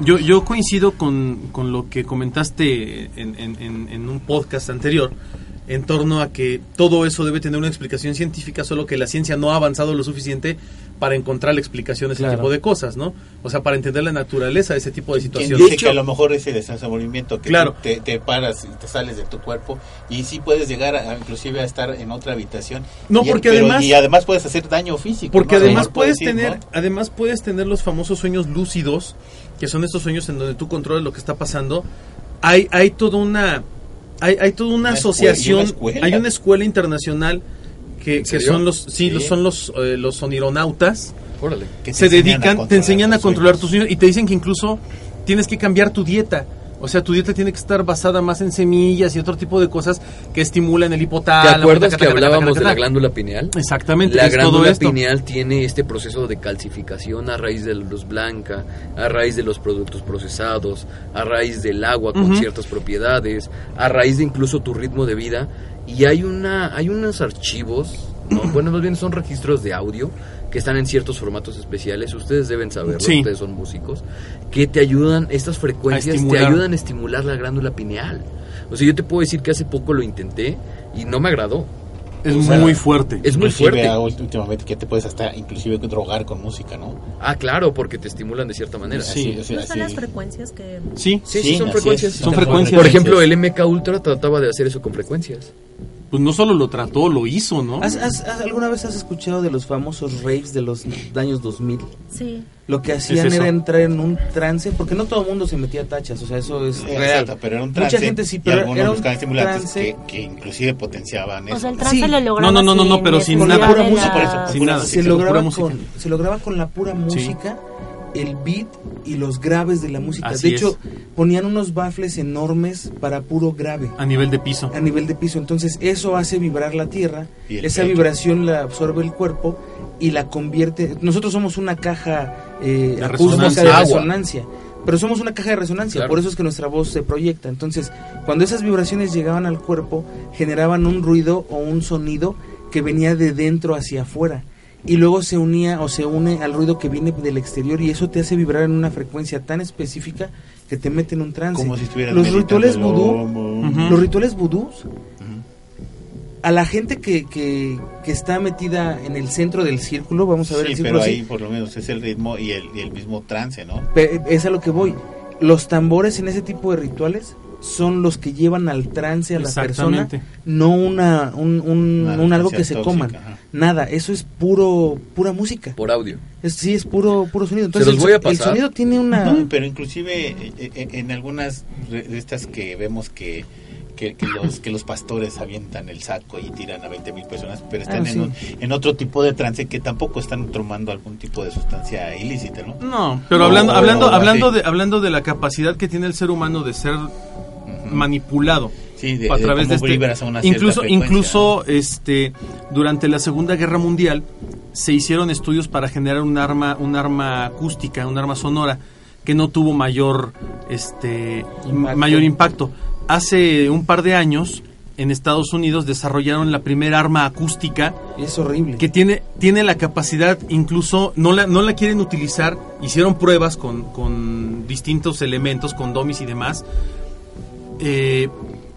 Yo, yo coincido con, con lo que comentaste en, en- en- en un podcast anterior en torno a que todo eso debe tener una explicación científica, solo que la ciencia no ha avanzado lo suficiente para encontrar la explicación de ese Claro. tipo de cosas, ¿no? O sea, para entender la naturaleza de ese tipo de situaciones. dice De hecho- que a lo mejor ese desenvolvimiento que Claro. te, te paras y te sales de tu cuerpo y sí puedes llegar a, a inclusive a estar en otra habitación. No, Y- porque pero- además- y además puedes hacer daño físico. Porque además puedes decir, tener, ¿no? además puedes tener los famosos sueños lúcidos, que son estos sueños en donde tú controlas lo que está pasando. Hay, hay toda una, hay, hay toda una, Una asociación, escuela, una escuela. hay una escuela internacional que, son los, sí, Sí. los- son los, eh, los sonironautas. Órale. Que se dedican, te enseñan a controlar tus sueños y te dicen que incluso tienes que cambiar tu dieta. O sea, tu dieta tiene que estar basada más en semillas y otro tipo de cosas que estimulan el ¿Te hipotálamo. acuerdas taca, que hablábamos de la glándula pineal? Exactamente, La glándula pineal tiene este proceso de calcificación a raíz de la luz blanca, a raíz de los productos procesados, a raíz del agua con ciertas propiedades, a raíz de incluso tu ritmo de vida. Y hay una, hay unos archivos, ¿no? [clears throat] bueno, más bien son registros de audio que están en ciertos formatos especiales. Ustedes deben saberlo, Sí. ustedes son músicos, que te ayudan, estas frecuencias te ayudan a estimular la glándula pineal. O sea, yo te puedo decir que hace poco lo intenté y no me agradó. Es O sea, muy fuerte. Es muy fuerte. últimamente que te puedes hasta inclusive drogar con música, ¿no? Ah, claro, porque te estimulan de cierta manera. Sí. Sea, ¿No son las frecuencias que Sí, Sí, sí, Sí, son así frecuencias. es. Son frecuencias. Por ejemplo, el MK Ultra trataba de hacer eso con frecuencias. Pues no solo lo trató, lo hizo, ¿no? ¿Has- has- has- ¿Alguna vez has escuchado de los famosos raves de los años 2000? sí. Lo que hacían Es era entrar en un trance, porque no todo el mundo se metía a tachas, o sea, eso es Sí, real. exacto, pero era un trance. Mucha gente sí, y pero algunos era un buscaban estimulantes trance. que, que inclusive potenciaban eso. O sea, el ¿no? trance Sí. lo lograba No, no, no, no, no, pero sin nada. Pura música, por eso, sin nada. se, lograba pura música. con, se lograba con la pura música, el beat y los graves de la música. Así de hecho, es. ponían unos baffles enormes para puro grave A nivel de piso. a nivel de piso. Entonces, eso hace vibrar la tierra, esa pecho. vibración la absorbe el cuerpo y la convierte. Nosotros somos una caja eh, De acústica resonancia. de Agua. resonancia. Pero somos una caja de resonancia, Claro. por eso es que nuestra voz se proyecta. Entonces, cuando esas vibraciones llegaban al cuerpo, generaban un ruido o un sonido que venía de dentro hacia afuera. Y luego se unía o se une al ruido que viene del exterior y eso te hace vibrar en una frecuencia tan específica que te mete en un trance. Como si estuvieras Los rituales vudú, Ujú. los rituales vudús, a la gente que, que, que está metida en el centro del círculo, vamos a ver Sí, el círculo pero así, ahí por lo menos es el ritmo y el, y el mismo trance, ¿no? Es a lo que voy. Los tambores en ese tipo de rituales son los que llevan al trance a la persona, no una, un, un- Una un algo que se tóxica, coman. ajá. Nada, eso es puro pura música. Por audio. Es, sí, es puro puro sonido. Entonces voy a so- el, pasar. sonido tiene una... Pero inclusive eh, eh, en algunas de estas que vemos que, que, que los, que los pastores avientan el saco y tiran a 20 mil personas, pero están Ah, en, un- en otro tipo de trance que tampoco están tomando algún tipo de sustancia ilícita, ¿no? No, pero No, hablando, no, hablando, no, hablando sí. de, hablando de la capacidad que tiene el ser humano de ser manipulado Sí, de, a través de cómo este, a una incluso frecuencia, incluso este durante la Segunda Guerra Mundial se hicieron estudios para generar un arma un arma acústica, un arma sonora que no tuvo mayor este Impacto. mayor impacto. Hace un par de años en Estados Unidos desarrollaron la primera arma acústica es horrible. que tiene, tiene la capacidad, incluso no la, no la quieren utilizar, hicieron pruebas con, con distintos elementos, con domis y demás, eh,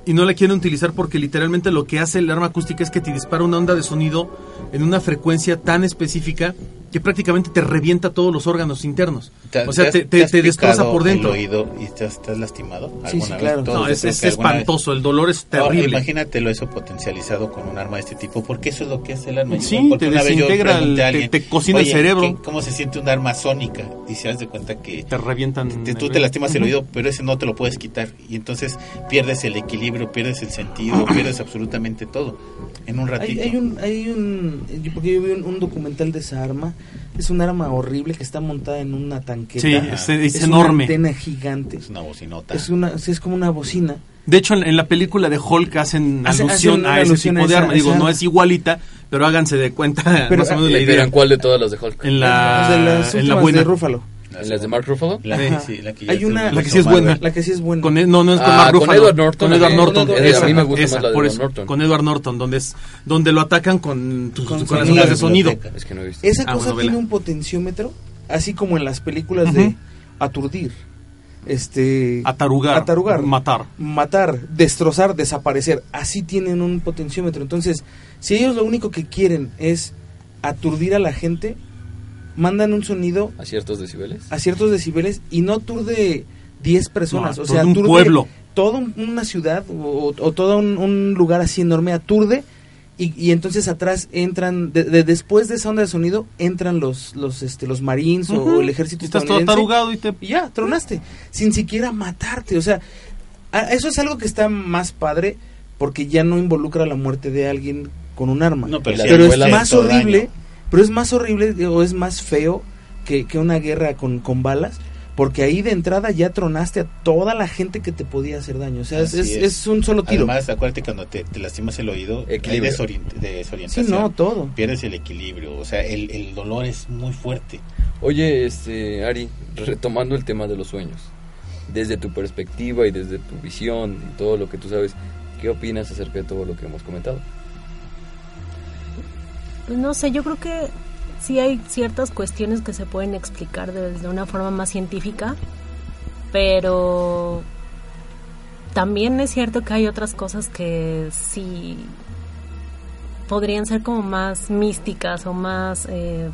y no la quieren utilizar porque literalmente lo que hace el arma acústica es que te dispara una onda de sonido en una frecuencia tan específica que prácticamente te revienta todos los órganos internos. ¿Te- o sea, te te, has- te, te has te destroza por dentro. El oído y te has, te has lastimado. Sí, alguna sí, vez? claro. Todos No, es, creo es que alguna vez. espantoso, el dolor es Ahora, terrible. imagínatelo eso potencializado con un arma de este tipo, porque eso es lo que hace el arma. Sí, Porque te una vez yo desintegra el- te- alguien, te cocina el "Oye, cerebro". ¿qué- ¿Cómo se siente un arma sónica? Y se das de cuenta que te revientan. te- el tú te lastimas el oído, pero ese no te lo puedes quitar. Y entonces pierdes el equilibrio, pierdes el sentido, [clears throat] pierdes absolutamente todo en un ratito. hay un, hay un, yo- porque yo vi un, un documental de esa arma. Es un arma horrible que está montada en una tanqueta. Sí, es, es Es enorme. Una antena gigante. Es una bocinota. Es una, es como una bocina. De hecho, en, en la película de Hulk hacen Hace- alusión hacen a ese alusión tipo a de arma. Digo, esa no es igualita, pero háganse de cuenta Pero, más o menos la ¿Y idea. dirán cuál de todas las de Hulk? En la, de las en la buena. de Rúfalo. ¿En las de Mark Ruffalo? La, Ajá. sí, la que ya Hay una- La que sí es buena. La que sí es buena. Con, no, no es con Ah, Mark con Ruffalo. Edward Norton, Con Edward ok. Norton. Con Edward- esa, a mí me gusta esa, más la de por Edward eso, Norton. Con Edward Norton, donde, es, donde lo atacan con, tus- Con con las ondas de sonido. Es que no he visto. Esa Ah, cosa bueno, vela. tiene un potenciómetro, así como en las películas de Ujú. aturdir. Este Atarugar. Atarugar. Matar. matar, destrozar, desaparecer. Así tienen un potenciómetro. Entonces, si ellos lo único que quieren es aturdir a la gente, mandan un sonido ¿A ciertos decibeles? a ciertos decibeles y no aturde 10 personas. No, o sea, aturde un pueblo. Toda un- una ciudad o, o todo un, un lugar así enorme aturde. Y, y entonces atrás entran, de- de- después de esa onda de sonido, entran los los este los marines o- el ejército Y Estás todo atarugado y te... y ya, tronaste, sin siquiera matarte. O sea, eso es algo que está más padre porque ya no involucra la muerte de alguien con un arma. No, pero es más horrible, daño. Pero es más horrible o es más feo que, que una guerra con, con balas. Porque ahí de entrada ya tronaste a toda la gente que te podía hacer daño. O sea, es, es- un solo tiro. Además, acuérdate cuando te, te lastimas el oído, hay Equilibrio. desorient- sí, no, todo. Pierdes el equilibrio, o sea, el, el dolor es muy fuerte. Oye, este, Ari, retomando el tema de los sueños, desde tu perspectiva y desde tu visión y todo lo que tú sabes, ¿qué opinas acerca de todo lo que hemos comentado? Pues no sé, yo creo que sí hay ciertas cuestiones que se pueden explicar desde una forma más científica, pero también es cierto que hay otras cosas que sí podrían ser como más místicas o más eh,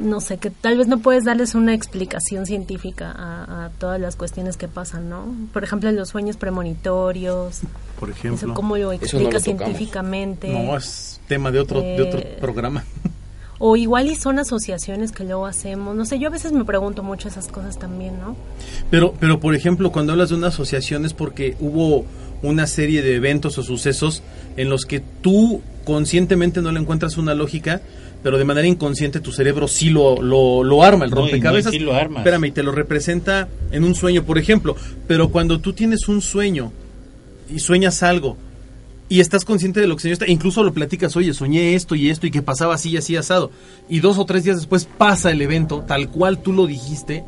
no sé, que tal vez no puedes darles una explicación científica a, a todas las cuestiones que pasan, ¿no? Por ejemplo, los sueños premonitorios, Por eso ejemplo. cómo lo Eso no explica lo tocamos. científicamente. No, es tema de otro, de otro Eh, programa. [laughs] O igual y son asociaciones que luego hacemos. No sé, yo a veces me pregunto mucho esas cosas también, ¿no? Pero, pero por ejemplo, cuando hablas de una asociación es porque hubo una serie de eventos o sucesos en los que tú conscientemente no le encuentras una lógica, pero de manera inconsciente tu cerebro sí lo, lo, lo arma, el No, y no, y rompecabezas. sí lo armas. Espérame, y te lo representa en un sueño, por ejemplo. Pero cuando tú tienes un sueño y sueñas algo y estás consciente de lo que soñaste, e incluso lo platicas, oye, soñé esto y esto y que pasaba así y así asado, y dos o tres días después pasa el evento tal cual tú lo dijiste,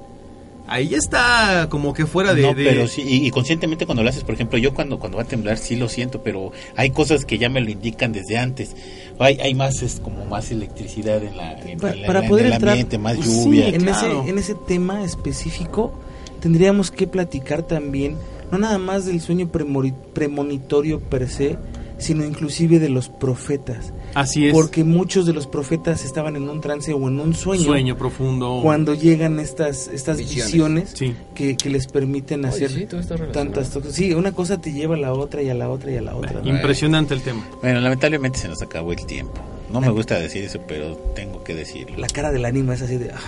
ahí ya está como que fuera de... no, de- pero sí, y, y conscientemente cuando lo haces, por ejemplo, yo cuando, cuando va a temblar sí lo siento, pero hay cosas que ya me lo indican desde antes. Hay, hay más, es como más electricidad en, la, en, para en poder el entrar ambiente, más sí, lluvia. en claro. ese en ese tema específico tendríamos que platicar también no nada más del sueño premori- premonitorio per se sino inclusive de los profetas Así es. porque muchos de los profetas estaban en un trance o en un sueño, sueño profundo. cuando llegan estas estas Visiones. visiones Sí. que, que les permiten Oye, hacer sí, tantas cosas sí una cosa te lleva a la otra y a la otra y a la otra ¿no? Impresionante el tema. Bueno, lamentablemente se nos acabó el tiempo. No me gusta decir eso, pero tengo que decirlo. la cara del ánima es así de ah,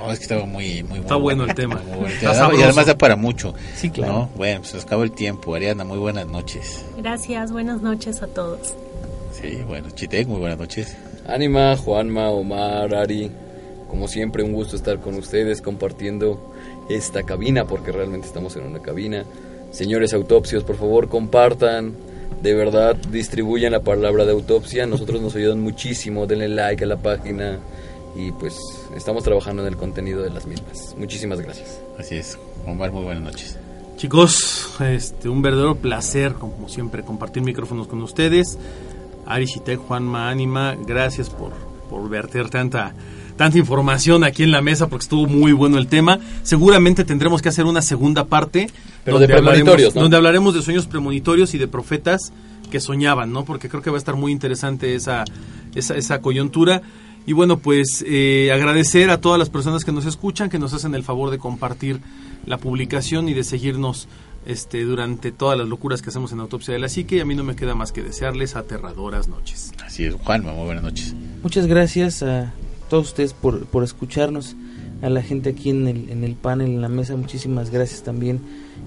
No, es que estaba muy, muy Está bueno el tema. Bueno. Está Y además- da para mucho. Sí, claro. ¿no? Bueno, pues acabó el tiempo. Ariana, muy buenas noches. Gracias, buenas noches a todos. Sí, bueno, Chitec, muy buenas noches. Ánima, Juanma, Omar, Ari, como siempre un gusto estar con ustedes compartiendo esta cabina porque realmente estamos en una cabina. Señores autopsios, por favor compartan, de verdad distribuyan la palabra de autopsia, nosotros nos ayudan muchísimo, denle like a la página y pues estamos trabajando en el contenido de las mismas. Muchísimas gracias. Así es. Omar, muy buenas noches. Chicos, este, un verdadero placer, como siempre, compartir micrófonos con ustedes. Ari Shitek, Juanma Ánima, gracias por, por verter tanta, tanta información aquí en la mesa porque estuvo muy bueno el tema. Seguramente tendremos que hacer una segunda parte Pero de hablaremos, premonitorios, ¿no? donde hablaremos de sueños premonitorios y de profetas que soñaban, ¿no? Porque creo que va a estar muy interesante esa, esa, esa coyuntura. Y bueno, pues eh, agradecer a todas las personas que nos escuchan, que nos hacen el favor de compartir la publicación y de seguirnos este, durante todas las locuras que hacemos en Autopsia de la Psique. Y a mí no me queda más que desearles aterradoras noches. Así es, Juan, muy buenas noches. Muchas gracias a todos ustedes por, por escucharnos, a la gente aquí en el, en el panel, en la mesa, muchísimas gracias también.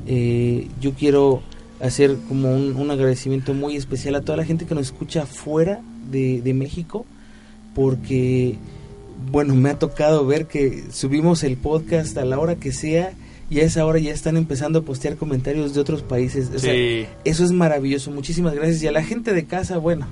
Eh, yo quiero hacer como un, un agradecimiento muy especial a toda la gente que nos escucha fuera de, de México porque, bueno, me ha tocado ver que subimos el podcast a la hora que sea y a esa hora ya están empezando a postear comentarios de otros países. O sea, Sí. eso es maravilloso. Muchísimas gracias. Y a la gente de casa, bueno,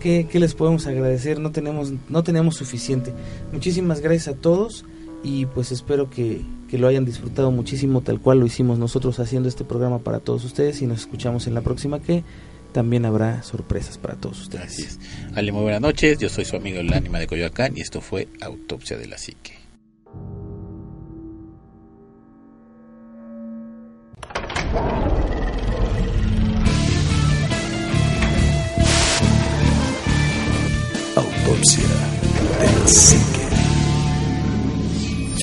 ¿qué, qué les podemos agradecer? No tenemos, no tenemos suficiente. Muchísimas gracias a todos y pues espero que, que lo hayan disfrutado muchísimo tal cual lo hicimos nosotros haciendo este programa para todos ustedes y nos escuchamos en la próxima que también habrá sorpresas para todos ustedes. Así. Ale, muy buenas noches. Yo soy su amigo el ánima de Coyoacán y esto fue Autopsia de la Psique. Autopsia de la psique.